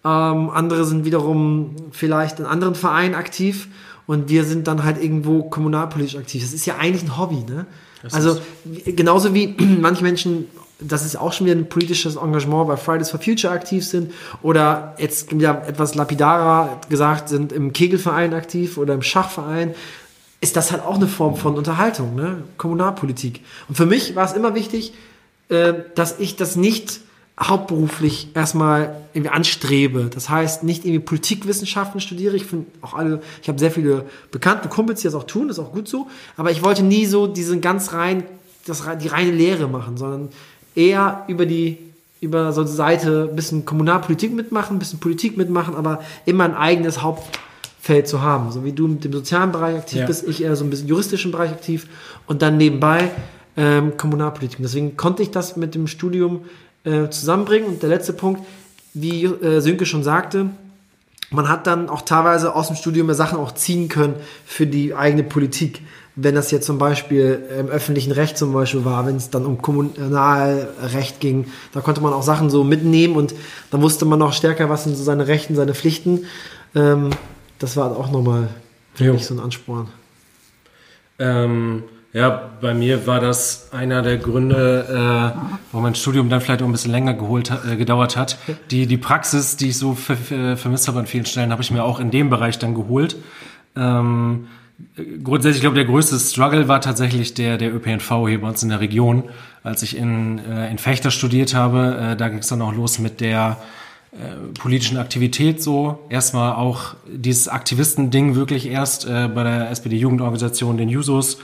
Ähm, andere sind wiederum vielleicht in anderen Vereinen aktiv. Und wir sind dann halt irgendwo kommunalpolitisch aktiv. Das ist ja eigentlich ein Hobby, ne? also genauso wie (clears throat) manche Menschen das ist auch schon wieder ein politisches Engagement, bei Fridays for Future aktiv sind oder jetzt ja etwas lapidarer gesagt sind im Kegelverein aktiv oder im Schachverein, ist das halt auch eine Form von Unterhaltung, ne? Kommunalpolitik. Und für mich war es immer wichtig, äh, dass ich das nicht hauptberuflich erstmal irgendwie anstrebe. Das heißt, nicht irgendwie Politikwissenschaften studiere. Ich finde auch alle, ich habe sehr viele bekannte Kumpels, die das auch tun, das ist auch gut so. Aber ich wollte nie so diesen ganz rein, das, die reine Lehre machen, sondern eher über die, über so eine Seite ein bisschen Kommunalpolitik mitmachen, ein bisschen Politik mitmachen, aber immer ein eigenes Hauptfeld zu haben. So wie du mit dem sozialen Bereich aktiv Ja. bist, ich eher so ein bisschen juristischen Bereich aktiv und dann nebenbei ähm, Kommunalpolitik. Deswegen konnte ich das mit dem Studium äh, zusammenbringen. Und der letzte Punkt, wie äh, Sönke schon sagte, man hat dann auch teilweise aus dem Studium Sachen auch ziehen können für die eigene Politik. Wenn das jetzt zum Beispiel im öffentlichen Recht zum Beispiel war, wenn es dann um Kommunalrecht ging, da konnte man auch Sachen so mitnehmen und dann wusste man auch stärker, was sind so seine Rechten, seine Pflichten. Ähm, das war auch nochmal für Jo. mich so ein Ansporn. Ähm, ja, bei mir war das einer der Gründe, äh, warum mein Studium dann vielleicht auch ein bisschen länger geholt, äh, gedauert hat. Die, die Praxis, die ich so ver ver vermisst habe an vielen Stellen, habe ich mir auch in dem Bereich dann geholt. Ähm, grundsätzlich, ich glaube, der größte Struggle war tatsächlich der, der ÖPNV hier bei uns in der Region. Als ich in, äh, in Fechter studiert habe, äh, da ging es dann auch los mit der äh, politischen Aktivität so. Erstmal auch dieses Aktivistending wirklich erst äh, bei der SPD-Jugendorganisation, den Jusos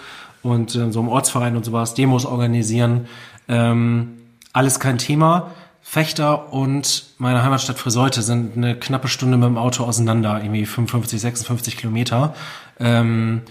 und äh, so im Ortsverein und sowas, Demos organisieren. Ähm, alles kein Thema. Fechter und meine Heimatstadt Friseute sind eine knappe Stunde mit dem Auto auseinander, irgendwie 55, 56 Kilometer. Ähm,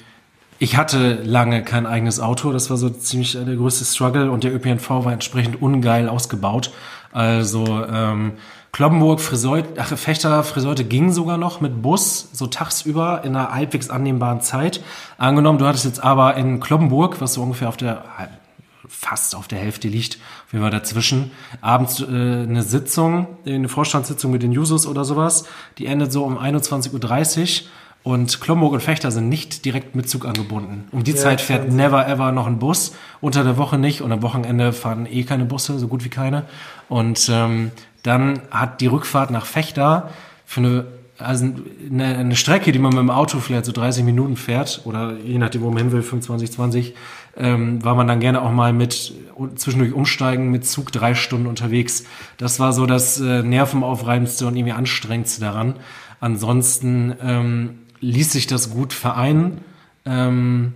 ich hatte lange kein eigenes Auto, das war so ziemlich der größte Struggle und der ÖPNV war entsprechend ungeil ausgebaut. Also ähm, Kloppenburg, Friseut, ach, Fechter, Friseute ging sogar noch mit Bus, so tagsüber in einer halbwegs annehmbaren Zeit. Angenommen, du hattest jetzt aber in Kloppenburg, was so ungefähr auf der fast auf der Hälfte liegt, auf jeden Fall dazwischen, abends äh, eine Sitzung, eine Vorstandssitzung mit den Jusos oder sowas, die endet so um 21.30 Uhr und Klomburg und Fechter sind nicht direkt mit Zug angebunden. Um die Zeit fährt Wahnsinn. never ever noch ein Bus, unter der Woche nicht und am Wochenende fahren eh keine Busse, so gut wie keine. Und ähm, dann hat die Rückfahrt nach Fechter für eine also eine, eine Strecke, die man mit dem Auto vielleicht so 30 Minuten fährt oder je nachdem, wo man hin will, 25, 20, ähm, war man dann gerne auch mal mit zwischendurch umsteigen mit Zug drei Stunden unterwegs. Das war so das äh, nervenaufreibendste und irgendwie anstrengendste daran. Ansonsten ähm, ließ sich das gut vereinen. Ähm,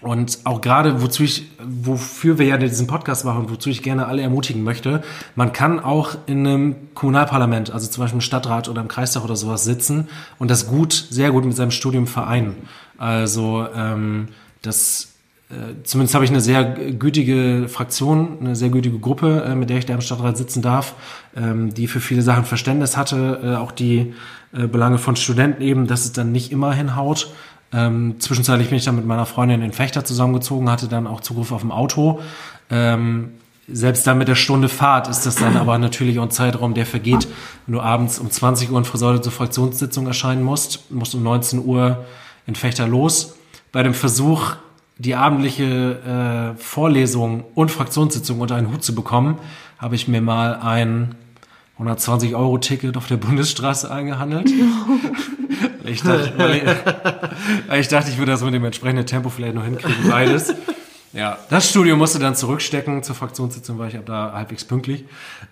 und auch gerade, wozu ich, wofür wir ja diesen Podcast machen wozu ich gerne alle ermutigen möchte, man kann auch in einem Kommunalparlament, also zum Beispiel im Stadtrat oder im Kreistag oder sowas sitzen und das gut, sehr gut mit seinem Studium vereinen. Also ähm, das äh, zumindest habe ich eine sehr gütige Fraktion, eine sehr gütige Gruppe, äh, mit der ich da im Stadtrat sitzen darf, ähm, die für viele Sachen Verständnis hatte, äh, auch die äh, Belange von Studenten eben, dass es dann nicht immer hinhaut. Ähm, zwischenzeitlich bin ich dann mit meiner Freundin in Fechter zusammengezogen, hatte dann auch Zugriff auf ein Auto. Ähm, selbst dann mit der Stunde Fahrt ist das dann aber natürlich auch ein Zeitraum, der vergeht. Wenn du abends um 20 Uhr in Friseute zur Fraktionssitzung erscheinen musst, musst um 19 Uhr in Fechter los. Bei dem Versuch, die abendliche äh, Vorlesung und Fraktionssitzung unter einen Hut zu bekommen, habe ich mir mal ein 120 Euro Ticket auf der Bundesstraße eingehandelt. (laughs) ich, dachte, ich, ich dachte, ich würde das mit dem entsprechenden Tempo vielleicht noch hinkriegen, beides. Ja, das Studium musste dann zurückstecken. Zur Fraktionssitzung war ich ab da halbwegs pünktlich.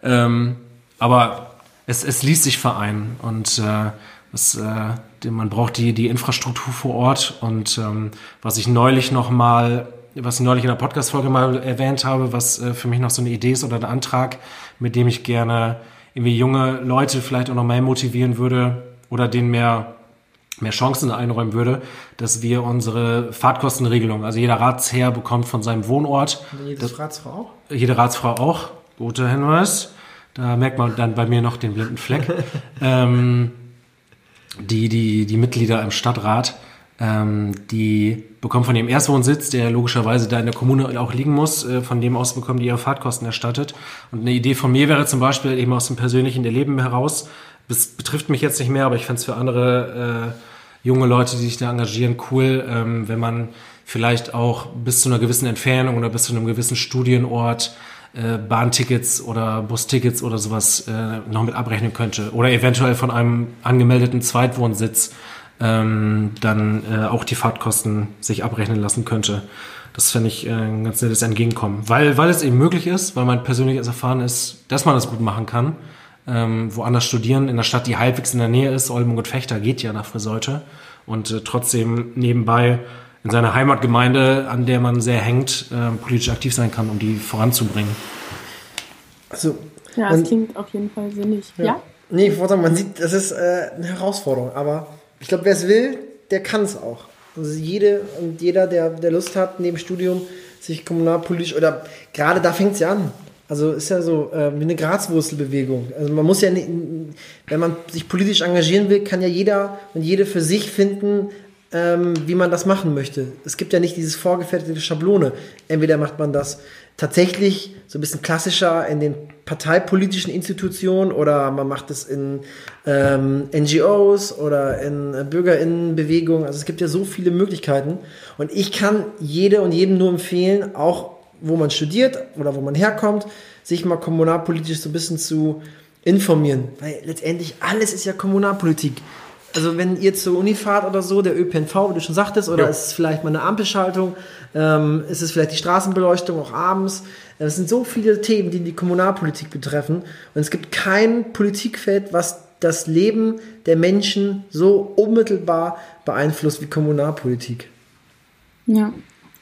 Ähm, aber es, es ließ sich vereinen und äh, es, äh, man braucht die, die Infrastruktur vor Ort. Und ähm, was ich neulich noch mal, was ich neulich in der Podcast-Folge mal erwähnt habe, was äh, für mich noch so eine Idee ist oder ein Antrag, mit dem ich gerne irgendwie junge Leute vielleicht auch noch mehr motivieren würde oder denen mehr mehr Chancen einräumen würde, dass wir unsere Fahrtkostenregelung, also jeder Ratsherr bekommt von seinem Wohnort, Jedes Ratsfrau auch? jede Ratsfrau auch, guter Hinweis, da merkt man dann bei mir noch den blinden Fleck, (laughs) ähm, die, die, die Mitglieder im Stadtrat, ähm, die bekommen von ihrem Erstwohnsitz, der logischerweise da in der Kommune auch liegen muss, äh, von dem aus bekommen die ihre Fahrtkosten erstattet. Und eine Idee von mir wäre zum Beispiel eben aus dem persönlichen Erleben heraus, das betrifft mich jetzt nicht mehr, aber ich fände es für andere äh, junge Leute, die sich da engagieren, cool, ähm, wenn man vielleicht auch bis zu einer gewissen Entfernung oder bis zu einem gewissen Studienort äh, Bahntickets oder Bustickets oder sowas äh, noch mit abrechnen könnte. Oder eventuell von einem angemeldeten Zweitwohnsitz ähm, dann äh, auch die Fahrtkosten sich abrechnen lassen könnte. Das fände ich äh, ein ganz nettes Entgegenkommen. Weil, weil es eben möglich ist, weil mein persönliches Erfahren ist, dass man das gut machen kann. Ähm, woanders studieren, in einer Stadt, die halbwegs in der Nähe ist, Oldenburg und Fechter geht ja nach Friseute. Und äh, trotzdem nebenbei in seiner Heimatgemeinde, an der man sehr hängt, äh, politisch aktiv sein kann, um die voranzubringen. Also, Ja, das klingt auf jeden Fall sinnig. Ja? Nee, ich wollte sagen, man sieht, das ist äh, eine Herausforderung, aber ich glaube, wer es will, der kann es auch. Also jede und jeder, der, der Lust hat, neben Studium sich kommunalpolitisch oder gerade da fängt es ja an. Also ist ja so äh, wie eine Grazwurzelbewegung. Also man muss ja, nicht, wenn man sich politisch engagieren will, kann ja jeder und jede für sich finden, ähm, wie man das machen möchte. Es gibt ja nicht dieses vorgefertigte Schablone. Entweder macht man das tatsächlich so ein bisschen klassischer in den parteipolitischen Institutionen oder man macht es in ähm, NGOs oder in äh, Bürgerinnenbewegungen. Also es gibt ja so viele Möglichkeiten. Und ich kann jede und jedem nur empfehlen, auch wo man studiert oder wo man herkommt, sich mal kommunalpolitisch so ein bisschen zu informieren. Weil letztendlich alles ist ja Kommunalpolitik. Also wenn ihr zur Uni fahrt oder so, der ÖPNV, wie du schon sagtest, oder Ja. ist es vielleicht mal eine Ampelschaltung, ähm, ist es vielleicht die Straßenbeleuchtung auch abends. Es sind so viele Themen, die die Kommunalpolitik betreffen. Und es gibt kein Politikfeld, was das Leben der Menschen so unmittelbar beeinflusst wie Kommunalpolitik. Ja.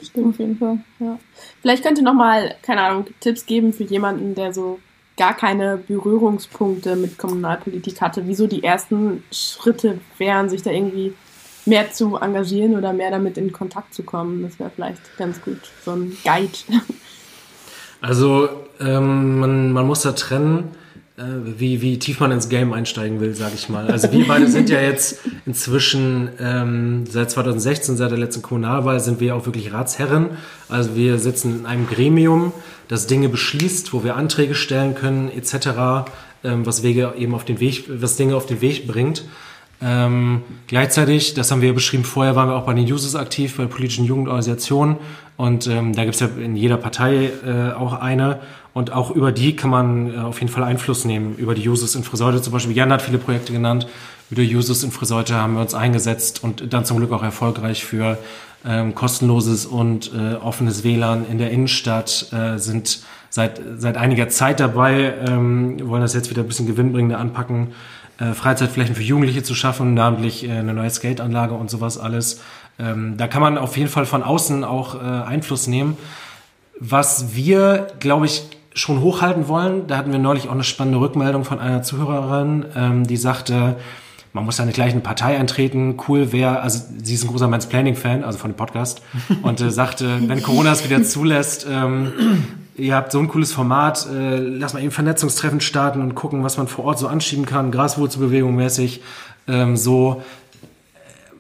Stimmt auf jeden Fall. Ja. Vielleicht könnt ihr nochmal, keine Ahnung, Tipps geben für jemanden, der so gar keine Berührungspunkte mit Kommunalpolitik hatte. Wieso die ersten Schritte wären, sich da irgendwie mehr zu engagieren oder mehr damit in Kontakt zu kommen. Das wäre vielleicht ganz gut. So ein Guide. (laughs) Also ähm, man, man muss da trennen, äh, wie, wie tief man ins Game einsteigen will, sage ich mal. Also wir beide sind ja (laughs) jetzt inzwischen ähm, seit 2016, seit der letzten Kommunalwahl, sind wir auch wirklich Ratsherren. Also wir sitzen in einem Gremium, das Dinge beschließt, wo wir Anträge stellen können etc., ähm, was Wege eben auf den Weg, was Dinge auf den Weg bringt. Ähm, gleichzeitig, das haben wir ja beschrieben vorher, waren wir auch bei den Users aktiv, bei politischen Jugendorganisationen. Und ähm, da gibt's ja in jeder Partei äh, auch eine. Und auch über die kann man äh, auf jeden Fall Einfluss nehmen. Über die Users in Friseute zum Beispiel. Jan hat viele Projekte genannt. Über die Users in Friseute haben wir uns eingesetzt und dann zum Glück auch erfolgreich für ähm, kostenloses und äh, offenes WLAN in der Innenstadt äh, sind seit, seit einiger Zeit dabei, ähm, wollen das jetzt wieder ein bisschen gewinnbringender anpacken äh, Freizeitflächen für Jugendliche zu schaffen, namentlich äh, eine neue Skateanlage und sowas alles. Ähm, da kann man auf jeden Fall von außen auch äh, Einfluss nehmen. Was wir, glaube ich, schon hochhalten wollen, da hatten wir neulich auch eine spannende Rückmeldung von einer Zuhörerin, ähm, die sagte, man muss ja nicht gleich in eine Partei eintreten, cool wäre, also sie ist ein großer Mansplaining-Fan, also von dem Podcast, und äh, sagte, wenn Corona es wieder zulässt, ähm, ihr habt so ein cooles Format, äh, lass mal eben Vernetzungstreffen starten und gucken, was man vor Ort so anschieben kann, Graswurzelbewegung mäßig, ähm, so.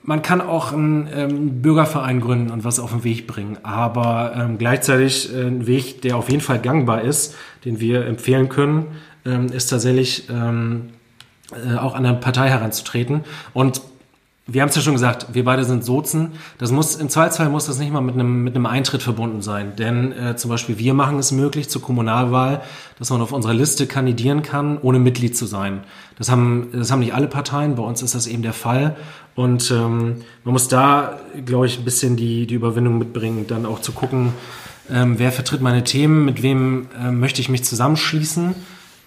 Man kann auch einen ähm, Bürgerverein gründen und was auf den Weg bringen, aber ähm, gleichzeitig äh, ein Weg, der auf jeden Fall gangbar ist, den wir empfehlen können, ähm, ist tatsächlich ähm, äh, auch an eine Partei heranzutreten. Und wir haben es ja schon gesagt, wir beide sind Sozen. Das muss im Zweifelsfall muss das nicht mal mit einem mit einem Eintritt verbunden sein, denn äh, zum Beispiel wir machen es möglich zur Kommunalwahl, dass man auf unserer Liste kandidieren kann, ohne Mitglied zu sein. Das haben das haben nicht alle Parteien. Bei uns ist das eben der Fall und ähm, man muss da, glaube ich, ein bisschen die die Überwindung mitbringen, dann auch zu gucken, ähm, wer vertritt meine Themen, mit wem äh, möchte ich mich zusammenschließen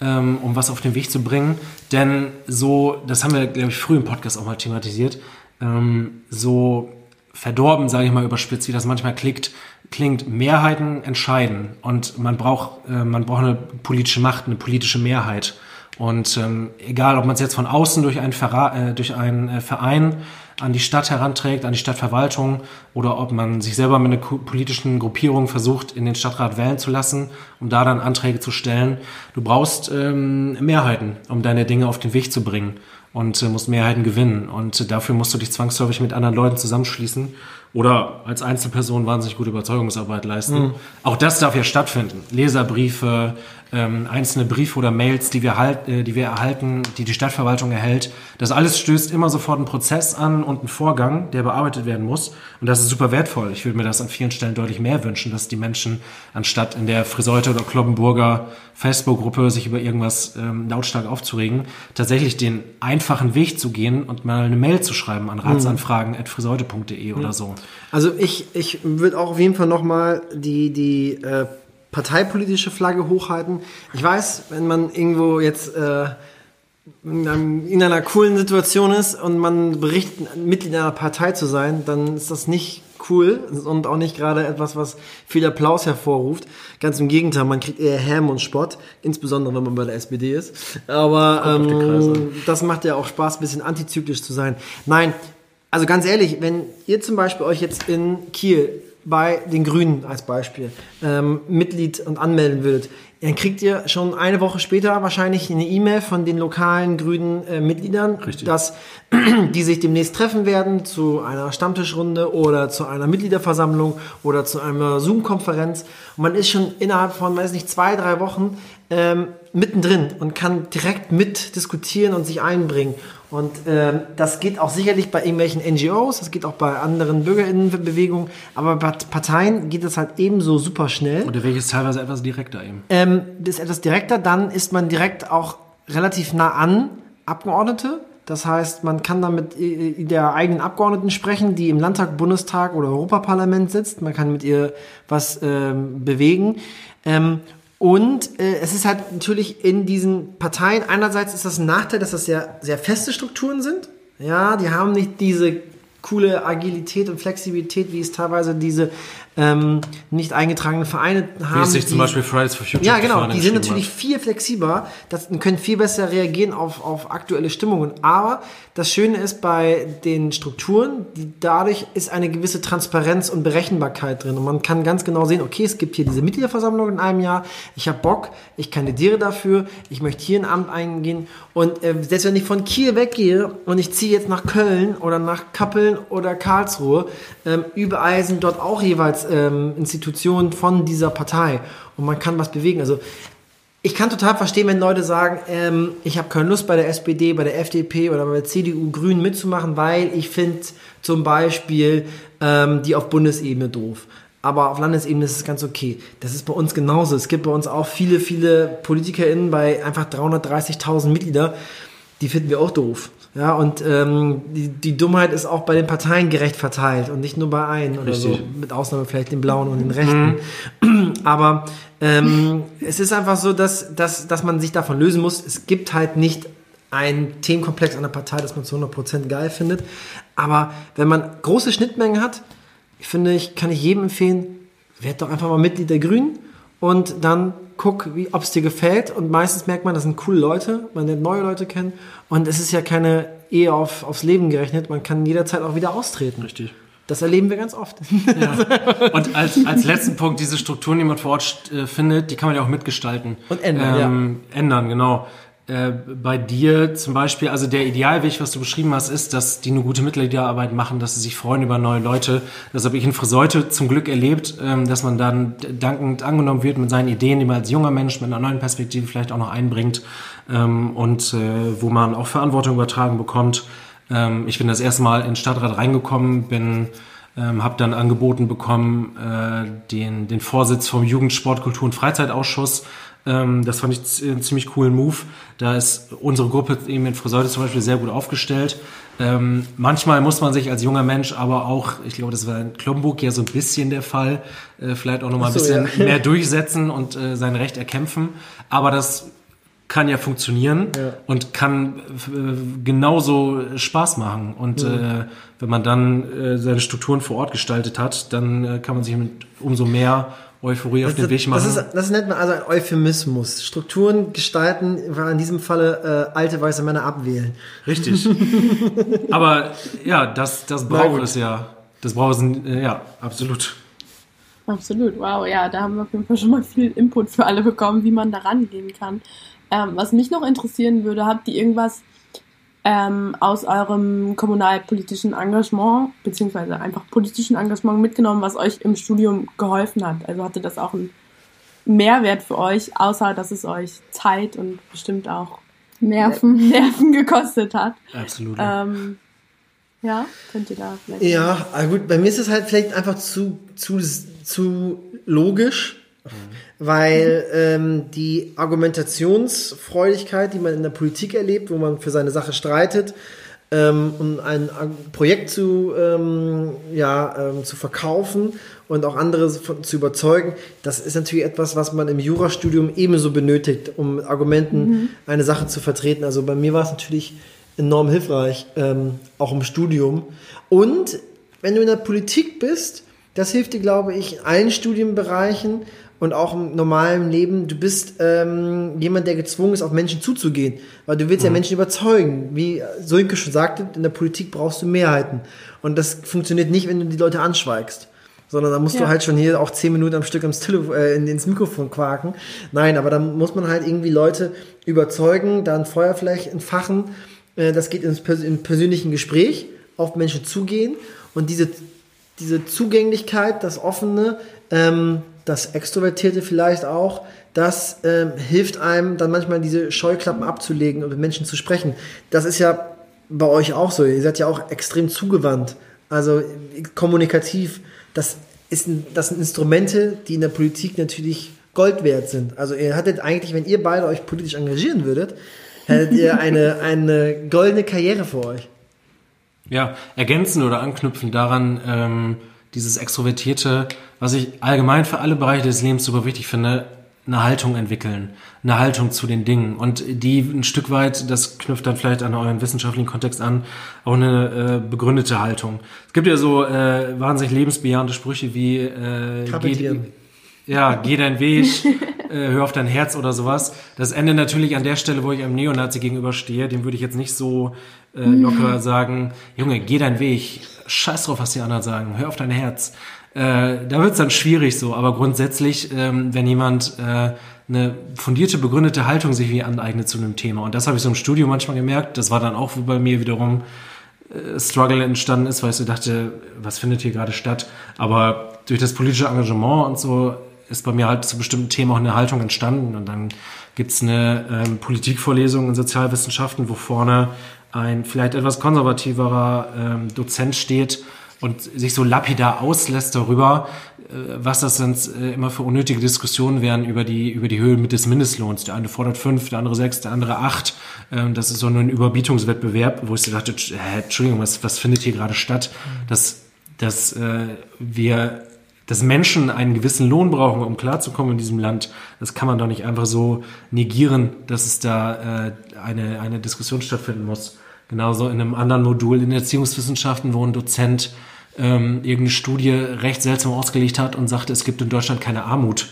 ähm, um was auf den Weg zu bringen. Denn so, das haben wir, glaube ich, früh im Podcast auch mal thematisiert, ähm, so verdorben, sage ich mal überspitzt, wie das manchmal klingt, klingt, Mehrheiten entscheiden. Und man braucht, äh, man braucht eine politische Macht, eine politische Mehrheit. Und ähm, egal, ob man es jetzt von außen durch einen, Verra äh, durch einen äh, Verein an die Stadt heranträgt, an die Stadtverwaltung, oder ob man sich selber mit einer politischen Gruppierung versucht, in den Stadtrat wählen zu lassen, um da dann Anträge zu stellen. Du brauchst ähm, Mehrheiten, um deine Dinge auf den Weg zu bringen und äh, musst Mehrheiten gewinnen. Und äh, dafür musst du dich zwangsläufig mit anderen Leuten zusammenschließen oder als Einzelperson wahnsinnig gute Überzeugungsarbeit leisten. Auch das darf ja stattfinden. Leserbriefe, ähm, einzelne Briefe oder Mails, die wir, halt, äh, die wir erhalten, die die Stadtverwaltung erhält. Das alles stößt immer sofort einen Prozess an und einen Vorgang, der bearbeitet werden muss. Und das ist super wertvoll. Ich würde mir das an vielen Stellen deutlich mehr wünschen, dass die Menschen anstatt in der Friseute oder Kloppenburger Facebook-Gruppe sich über irgendwas ähm, lautstark aufzuregen, tatsächlich den einfachen Weg zu gehen und mal eine Mail zu schreiben an ratsanfragen.friseute.de oder so. Also ich, ich würde auch auf jeden Fall nochmal die, die äh, parteipolitische Flagge hochhalten. Ich weiß, wenn man irgendwo jetzt äh, in, einem, in einer coolen Situation ist und man berichtet, Mitglied einer Partei zu sein, dann ist das nicht cool und auch nicht gerade etwas, was viel Applaus hervorruft. Ganz im Gegenteil, man kriegt eher Häm und Spott, insbesondere wenn man bei der SPD ist. Aber ähm, das macht ja auch Spaß, ein bisschen antizyklisch zu sein. Nein, also ganz ehrlich, wenn ihr zum Beispiel euch jetzt in Kiel bei den Grünen als Beispiel ähm, Mitglied und anmelden würdet, dann kriegt ihr schon eine Woche später wahrscheinlich eine E-Mail von den lokalen grünen äh, Mitgliedern, Richtig. dass (clears throat) die sich demnächst treffen werden zu einer Stammtischrunde oder zu einer Mitgliederversammlung oder zu einer Zoom-Konferenz. Und man ist schon innerhalb von, weiß nicht, zwei, drei Wochen ähm, mittendrin und kann direkt mit diskutieren und sich einbringen. Und ähm, das geht auch sicherlich bei irgendwelchen NGOs, das geht auch bei anderen Bürgerinnenbewegungen, aber bei Parteien geht es halt ebenso super schnell. Und der Weg ist teilweise etwas direkter eben. Ähm, das ist etwas direkter, dann ist man direkt auch relativ nah an Abgeordnete. Das heißt, man kann dann mit äh, der eigenen Abgeordneten sprechen, die im Landtag, Bundestag oder Europaparlament sitzt. Man kann mit ihr was ähm, bewegen. Ähm, und äh, es ist halt natürlich in diesen Parteien, einerseits ist das ein Nachteil, dass das sehr, sehr feste Strukturen sind. Ja, die haben nicht diese coole Agilität und Flexibilität, wie es teilweise diese ähm, nicht eingetragenen Vereine haben. Wie sich die- zum Beispiel Fridays for Future ja, genau. Die sind natürlich viel flexibler, das, und können viel besser reagieren auf, auf aktuelle Stimmungen. Aber das Schöne ist bei den Strukturen, die, dadurch ist eine gewisse Transparenz und Berechenbarkeit drin. Und man kann ganz genau sehen, okay, es gibt hier diese Mitgliederversammlung in einem Jahr, ich habe Bock, ich kandidiere dafür, ich möchte hier ein Amt eingehen. Und äh, selbst wenn ich von Kiel weggehe und ich ziehe jetzt nach Köln oder nach Kappeln oder Karlsruhe, ähm, überall sind dort auch jeweils ähm, Institutionen von dieser Partei. Und man kann was bewegen. Also ich kann total verstehen, wenn Leute sagen, ähm, ich habe keine Lust bei der SPD, bei der FDP oder bei der CDU Grünen mitzumachen, weil ich finde zum Beispiel ähm, die auf Bundesebene doof. Aber auf Landesebene ist es ganz okay. Das ist bei uns genauso. Es gibt bei uns auch viele, viele PolitikerInnen bei einfach 330.000 Mitglieder, die finden wir auch doof. Ja, und ähm, die, die Dummheit ist auch bei den Parteien gerecht verteilt und nicht nur bei einem oder so. Mit Ausnahme vielleicht den Blauen und den Rechten. (clears throat) Aber ähm, es ist einfach so, dass, dass, dass man sich davon lösen muss. Es gibt halt nicht einen Themenkomplex an der Partei, das man zu 100% geil findet. Aber wenn man große Schnittmengen hat, ich finde, ich kann ich jedem empfehlen, werd doch einfach mal Mitglied der Grünen und dann guck, wie, ob es dir gefällt. Und meistens merkt man, das sind coole Leute, man lernt neue Leute kennen. Und es ist ja keine Ehe auf, aufs Leben gerechnet, man kann jederzeit auch wieder austreten. Richtig. Das erleben wir ganz oft. Und als, als letzten Punkt, diese Strukturen, die man vor Ort äh, findet, die kann man ja auch mitgestalten. Und ändern, ähm, Ändern, genau. Äh, bei dir zum Beispiel, also der Idealweg, was du beschrieben hast, ist, dass die eine gute Mitgliederarbeit machen, dass sie sich freuen über neue Leute. Das habe ich in Friseute zum Glück erlebt, ähm, dass man dann dankend angenommen wird mit seinen Ideen, die man als junger Mensch mit einer neuen Perspektive vielleicht auch noch einbringt ähm, und äh, wo man auch Verantwortung übertragen bekommt. Ähm, ich bin das erste Mal in Stadtrat reingekommen, bin ähm, habe dann angeboten bekommen, äh, den, den Vorsitz vom Jugendsport, Kultur und Freizeitausschuss. Ähm, das fand ich einen ziemlich coolen Move. Da ist unsere Gruppe eben in Friseute zum Beispiel sehr gut aufgestellt. Ähm, manchmal muss man sich als junger Mensch aber auch, ich glaube, das war in Klomburg ja so ein bisschen der Fall, äh, vielleicht auch nochmal ein so, bisschen ja. mehr durchsetzen und äh, sein Recht erkämpfen. Aber das kann ja funktionieren Ja. und kann äh, genauso Spaß machen. Und äh, wenn man dann äh, seine Strukturen vor Ort gestaltet hat, dann äh, kann man sich mit umso mehr Euphorie auf den Weg machen. Das, ist, das nennt man also ein Euphemismus. Strukturen gestalten, war in diesem Falle äh, alte weiße Männer abwählen. Richtig. (laughs) Aber ja, das, das braucht es ja. Das braucht es, äh, ja, absolut. Absolut, wow, ja, da haben wir auf jeden Fall schon mal viel Input für alle bekommen, wie man da rangehen kann. Ähm, was mich noch interessieren würde, habt ihr irgendwas ähm, aus eurem kommunalpolitischen Engagement, beziehungsweise einfach politischen Engagement mitgenommen, was euch im Studium geholfen hat? Also hatte das auch einen Mehrwert für euch, außer dass es euch Zeit und bestimmt auch Nerven. (laughs) Nerven gekostet hat. Absolut. Ähm, ja, könnt ihr da vielleicht. Ja, aber gut, bei mir ist es halt vielleicht einfach zu, zu, zu logisch, weil ähm, die Argumentationsfreudigkeit, die man in der Politik erlebt, wo man für seine Sache streitet, ähm, um ein Projekt zu, ähm, ja, ähm, zu verkaufen und auch andere zu überzeugen, das ist natürlich etwas, was man im Jurastudium ebenso benötigt, um mit Argumenten eine Sache zu vertreten. Also bei mir war es natürlich enorm hilfreich, ähm, auch im Studium. Und wenn du in der Politik bist, das hilft dir, glaube ich, in allen Studienbereichen und auch im normalen Leben. Du bist ähm, jemand, der gezwungen ist, auf Menschen zuzugehen, weil du willst ja Menschen überzeugen. Wie Sönke schon sagte, in der Politik brauchst du Mehrheiten. Und das funktioniert nicht, wenn du die Leute anschweigst. Sondern da musst du Ja. halt schon hier auch zehn Minuten am Stück ins, Telefon, äh, in- ins Mikrofon quaken. Nein, aber dann muss man halt irgendwie Leute überzeugen, da ein Feuer vielleicht entfachen. Äh, das geht ins Pers im persönlichen Gespräch, auf Menschen zugehen und diese, diese Zugänglichkeit, das Offene, ähm, das Extrovertierte vielleicht auch, das ähm, hilft einem dann manchmal diese Scheuklappen abzulegen und mit Menschen zu sprechen. Das ist ja bei euch auch so. Ihr seid ja auch extrem zugewandt. Also äh, kommunikativ. Das, ist ein, das sind Instrumente, die in der Politik natürlich Gold wert sind. Also ihr hattet eigentlich, wenn ihr beide euch politisch engagieren würdet, hättet ihr (laughs) eine, eine goldene Karriere vor euch. Ja, ergänzen oder anknüpfen daran, ähm, dieses Extrovertierte, was ich allgemein für alle Bereiche des Lebens super wichtig finde, eine Haltung entwickeln, eine Haltung zu den Dingen und die ein Stück weit, das knüpft dann vielleicht an euren wissenschaftlichen Kontext an, auch eine äh, begründete Haltung. Es gibt ja so äh, wahnsinnig lebensbejahende Sprüche wie äh, Kapitieren. ja, geh deinen Weg, (laughs) äh, hör auf dein Herz oder sowas. Das endet natürlich an der Stelle, wo ich einem Neonazi gegenüberstehe. Dem würde ich jetzt nicht so äh, locker sagen, Junge, geh deinen Weg, scheiß drauf, was die anderen sagen, hör auf dein Herz. Äh, da wird's dann schwierig so, aber grundsätzlich, ähm, wenn jemand äh, eine fundierte, begründete Haltung sich wie aneignet zu einem Thema, und das habe ich so im Studio manchmal gemerkt, das war dann auch bei mir wiederum äh, Struggle entstanden ist, weil ich so dachte, was findet hier gerade statt? Aber durch das politische Engagement und so ist bei mir halt zu bestimmten Themen auch eine Haltung entstanden. Und dann gibt's eine ähm, Politikvorlesung in Sozialwissenschaften, wo vorne ein vielleicht etwas konservativerer ähm, Dozent steht und sich so lapidar auslässt darüber, äh, was das denn äh, immer für unnötige Diskussionen wären über die, über die Höhe des Mindestlohns. Der eine fordert fünf, der andere sechs, der andere acht. Ähm, das ist so ein Überbietungswettbewerb, wo ich so dachte, äh, Entschuldigung, was, was findet hier gerade statt? Dass, dass äh, wir dass Menschen einen gewissen Lohn brauchen, um klarzukommen in diesem Land, das kann man doch nicht einfach so negieren, dass es da äh, eine, eine Diskussion stattfinden muss. Genauso in einem anderen Modul in Erziehungswissenschaften, wo ein Dozent ähm, irgendeine Studie recht seltsam ausgelegt hat und sagte, es gibt in Deutschland keine Armut,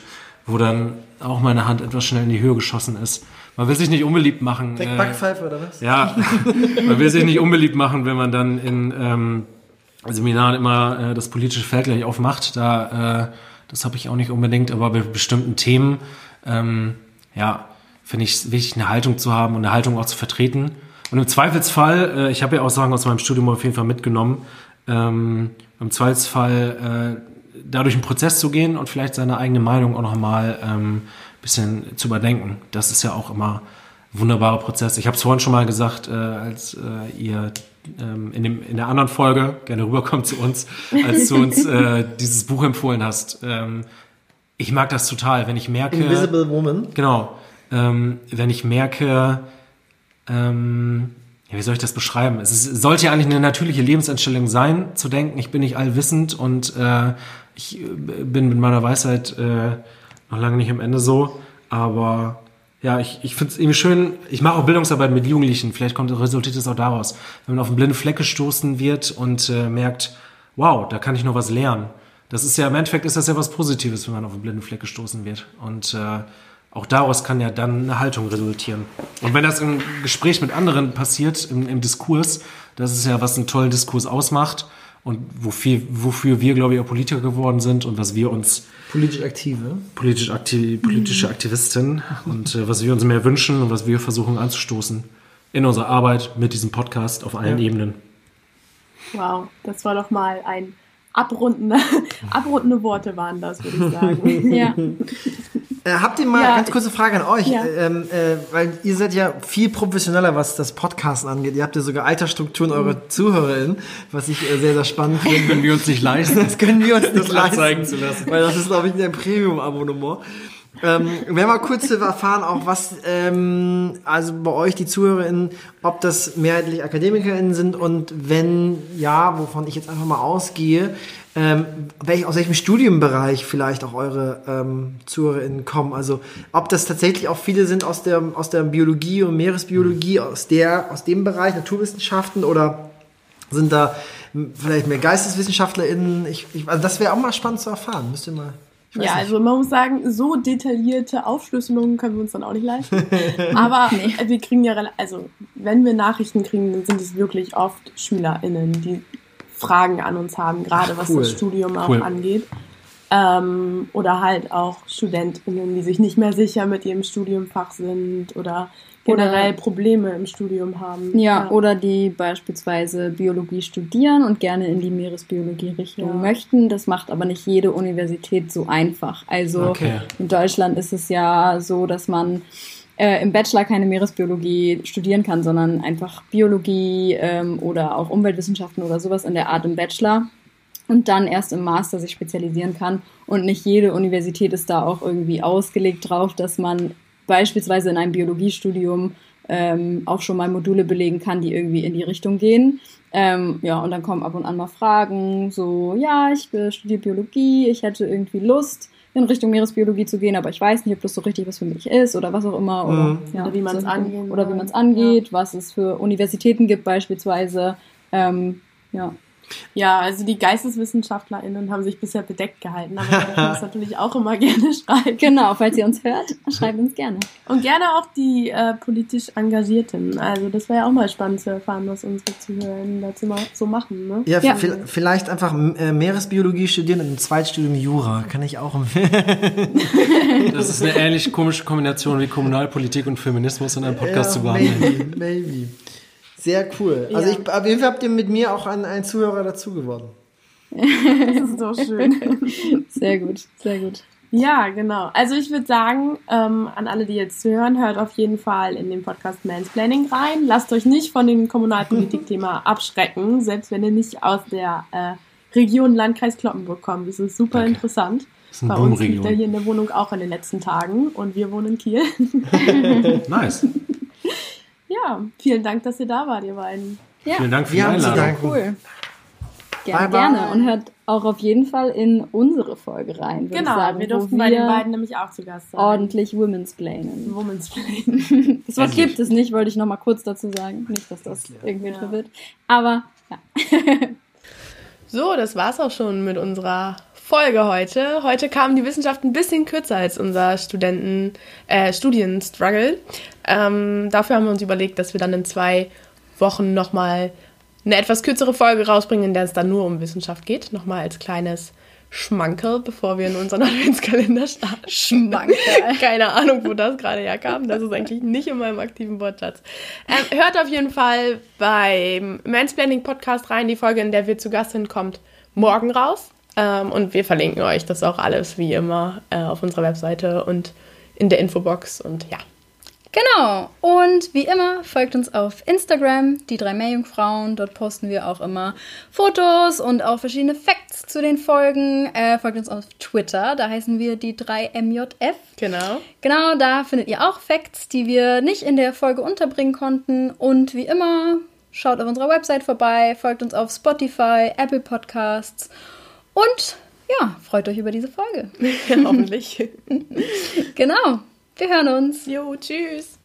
wo dann auch meine Hand etwas schnell in die Höhe geschossen ist. Man will sich nicht unbeliebt machen. Äh, Backpfeife oder was? ja, (laughs) man will sich nicht unbeliebt machen, wenn man dann in ähm, Seminaren immer äh, das politische Feld gleich aufmacht. Da, äh, das habe ich auch nicht unbedingt, aber bei bestimmten Themen, ähm, ja, finde ich es wichtig, eine Haltung zu haben und eine Haltung auch zu vertreten. Und im Zweifelsfall, äh, ich habe ja Aussagen aus meinem Studium auf jeden Fall mitgenommen, ähm, im Zweifelsfall äh, dadurch einen Prozess zu gehen und vielleicht seine eigene Meinung auch nochmal ähm, bisschen zu überdenken. Das ist ja auch immer ein wunderbarer Prozess. Ich habe es vorhin schon mal gesagt, äh, als äh, ihr ähm, in, dem, in der anderen Folge gerne rüberkommt zu uns, als du uns äh, (laughs) dieses Buch empfohlen hast. Ähm, ich mag das total, wenn ich merke. Invisible Woman. Genau. Ähm, wenn ich merke, ähm, ja, wie soll ich das beschreiben? Es ist, sollte ja eigentlich eine natürliche Lebenseinstellung sein, zu denken, ich bin nicht allwissend und äh, ich äh, bin mit meiner Weisheit äh, noch lange nicht am Ende so. Aber ja, ich, ich finde es irgendwie schön, ich mache auch Bildungsarbeit mit Jugendlichen, vielleicht kommt resultiert es auch daraus, wenn man auf einen blinden Fleck gestoßen wird und äh, merkt, wow, da kann ich noch was lernen. Das ist ja, im Endeffekt ist das ja was Positives, wenn man auf einen blinden Fleck gestoßen wird. Und äh, auch daraus kann ja dann eine Haltung resultieren. Und wenn das im Gespräch mit anderen passiert, im, im Diskurs, das ist ja, was einen tollen Diskurs ausmacht und wofür, wofür wir, glaube ich, auch Politiker geworden sind und was wir uns Politisch aktive. politisch aktiv, politische Aktivisten und äh, was wir uns mehr wünschen und was wir versuchen anzustoßen in unserer Arbeit mit diesem Podcast auf allen Ja. Ebenen. Wow, das war doch mal ein abrundende, (laughs) abrundende Worte waren das, würde ich sagen. (laughs) Ja. Äh, habt ihr mal Ja, ganz kurze Frage an euch, Ja. äh, ähm, äh, weil ihr seid ja viel professioneller, was das Podcasten angeht. Ihr habt ja sogar Altersstrukturen Mhm. eurer ZuhörerInnen, was ich äh, sehr, sehr spannend finde. Können wir uns nicht leisten. Das können wir uns nicht leisten, zu lassen. weil das ist, glaube ich, ein Premium-Abonnement. Ähm, wir mal kurz zu erfahren, auch was, ähm, also bei euch, die ZuhörerInnen, ob das mehrheitlich AkademikerInnen sind und wenn ja, wovon ich jetzt einfach mal ausgehe, ähm, welch, aus welchem Studienbereich vielleicht auch eure ähm, ZuhörerInnen kommen. Also ob das tatsächlich auch viele sind aus der, aus der Biologie und Meeresbiologie, aus der, aus dem Bereich, Naturwissenschaften oder sind da vielleicht mehr GeisteswissenschaftlerInnen? Ich, ich, also das wäre auch mal spannend zu erfahren. Müsst ihr mal. Ja, nicht. also man muss sagen, so detaillierte Aufschlüsselungen können wir uns dann auch nicht leisten. (laughs) Aber äh, wir kriegen ja, also wenn wir Nachrichten kriegen, dann sind es wirklich oft SchülerInnen, die Fragen an uns haben, gerade was cool. das Studium auch Cool. angeht. Ähm, oder halt auch StudentInnen, die sich nicht mehr sicher mit ihrem Studiumfach sind oder generell Probleme im Studium haben. Ja, oder die beispielsweise Biologie studieren und gerne in die Meeresbiologie-Richtung Ja. möchten. Das macht aber nicht jede Universität so einfach. Also Okay. in Deutschland ist es ja so, dass man äh, im Bachelor keine Meeresbiologie studieren kann, sondern einfach Biologie ähm, oder auch Umweltwissenschaften oder sowas in der Art im Bachelor und dann erst im Master sich spezialisieren kann. Und nicht jede Universität ist da auch irgendwie ausgelegt drauf, dass man beispielsweise in einem Biologiestudium ähm, auch schon mal Module belegen kann, die irgendwie in die Richtung gehen. Ähm, ja, und dann kommen ab und an mal Fragen, so, ja, ich äh, studiere Biologie, ich hätte irgendwie Lust, in Richtung Meeresbiologie zu gehen, aber ich weiß nicht, ob das so richtig was für mich ist oder was auch immer. Oder, Mhm. ja, Oder wie man's so- angehen Oder wie man es angeht, was es für Universitäten gibt beispielsweise. Ähm, ja. Ja, also die GeisteswissenschaftlerInnen haben sich bisher bedeckt gehalten, aber wir dürfen das (laughs) natürlich auch immer gerne schreiben. Genau, falls ihr uns hört, schreibt uns gerne. Und gerne auch die äh, politisch Engagierten. Also das wäre ja auch mal spannend zu erfahren, was unsere ZuhörerInnen dazu mal so machen. Ne? Ja, Ja. vi- vielleicht einfach äh, Meeresbiologie studieren und im Zweitstudium Jura. Kann ich auch empfehlen. (laughs) (laughs) Das ist eine ähnlich komische Kombination wie Kommunalpolitik und Feminismus in einem Podcast zu behandeln. maybe, maybe. Sehr cool. Also Ja. ich, auf jeden Fall habt ihr mit mir auch einen, einen Zuhörer dazu geworden. (laughs) Das ist so schön. (laughs) Sehr gut, sehr gut. ja, genau. Also ich würde sagen, ähm, an alle, die jetzt zuhören, hört auf jeden Fall in den Podcast Mansplaining rein. Lasst euch nicht von dem Kommunalpolitik-Thema (laughs) abschrecken, selbst wenn ihr nicht aus der äh, Region Landkreis Kloppenburg kommt. Das ist super Danke. interessant. Das ist Bei uns liegt er hier in der Wohnung auch in den letzten Tagen und wir wohnen in Kiel. Nice. Ja, vielen Dank, dass ihr da wart, ihr beiden. Ja, Vielen Dank für die Wir haben zu Einladung. cool. Gerne, Bye, bye. gerne. Und hört auch auf jeden Fall in unsere Folge rein. würde Genau, ich sagen, wir durften bei den beiden nämlich auch zu Gast sein. ordentlich Women's Planen. Women's (laughs) Plane. Das Wort Endlich. gibt es nicht, wollte ich noch mal kurz dazu sagen. Nicht, dass das irgendwie Ja. verwirrt. Aber ja. (laughs) So, das war's auch schon mit unserer Folge heute. Heute kam die Wissenschaft ein bisschen kürzer als unser Studenten, äh, Studienstruggle. Ähm, dafür haben wir uns überlegt, dass wir dann in zwei Wochen nochmal eine etwas kürzere Folge rausbringen, in der es dann nur um Wissenschaft geht. Nochmal als kleines Schmankerl, bevor wir in unseren (laughs) Adventskalender starten. Schmankerl. (laughs) Keine Ahnung, wo das gerade herkam. Das ist eigentlich nicht in meinem aktiven Wortschatz. Ähm, hört auf jeden Fall beim Mansplaining Podcast rein. Die Folge, in der wir zu Gast sind, kommt morgen raus. Ähm, und wir verlinken euch das auch alles wie immer äh, auf unserer Webseite und in der Infobox. Und ja, Genau. Und wie immer folgt uns auf Instagram, die drei Meerjungfrauen. Dort posten wir auch immer Fotos und auch verschiedene Facts zu den Folgen. Äh, folgt uns auf Twitter, da heißen wir die drei MJF. genau. Genau, da findet ihr auch Facts, die wir nicht in der Folge unterbringen konnten. Und wie immer, schaut auf unserer Website vorbei, folgt uns auf Spotify, Apple Podcasts und ja, freut euch über diese Folge. (laughs) Hoffentlich. (laughs) Genau, wir hören uns. Jo, tschüss.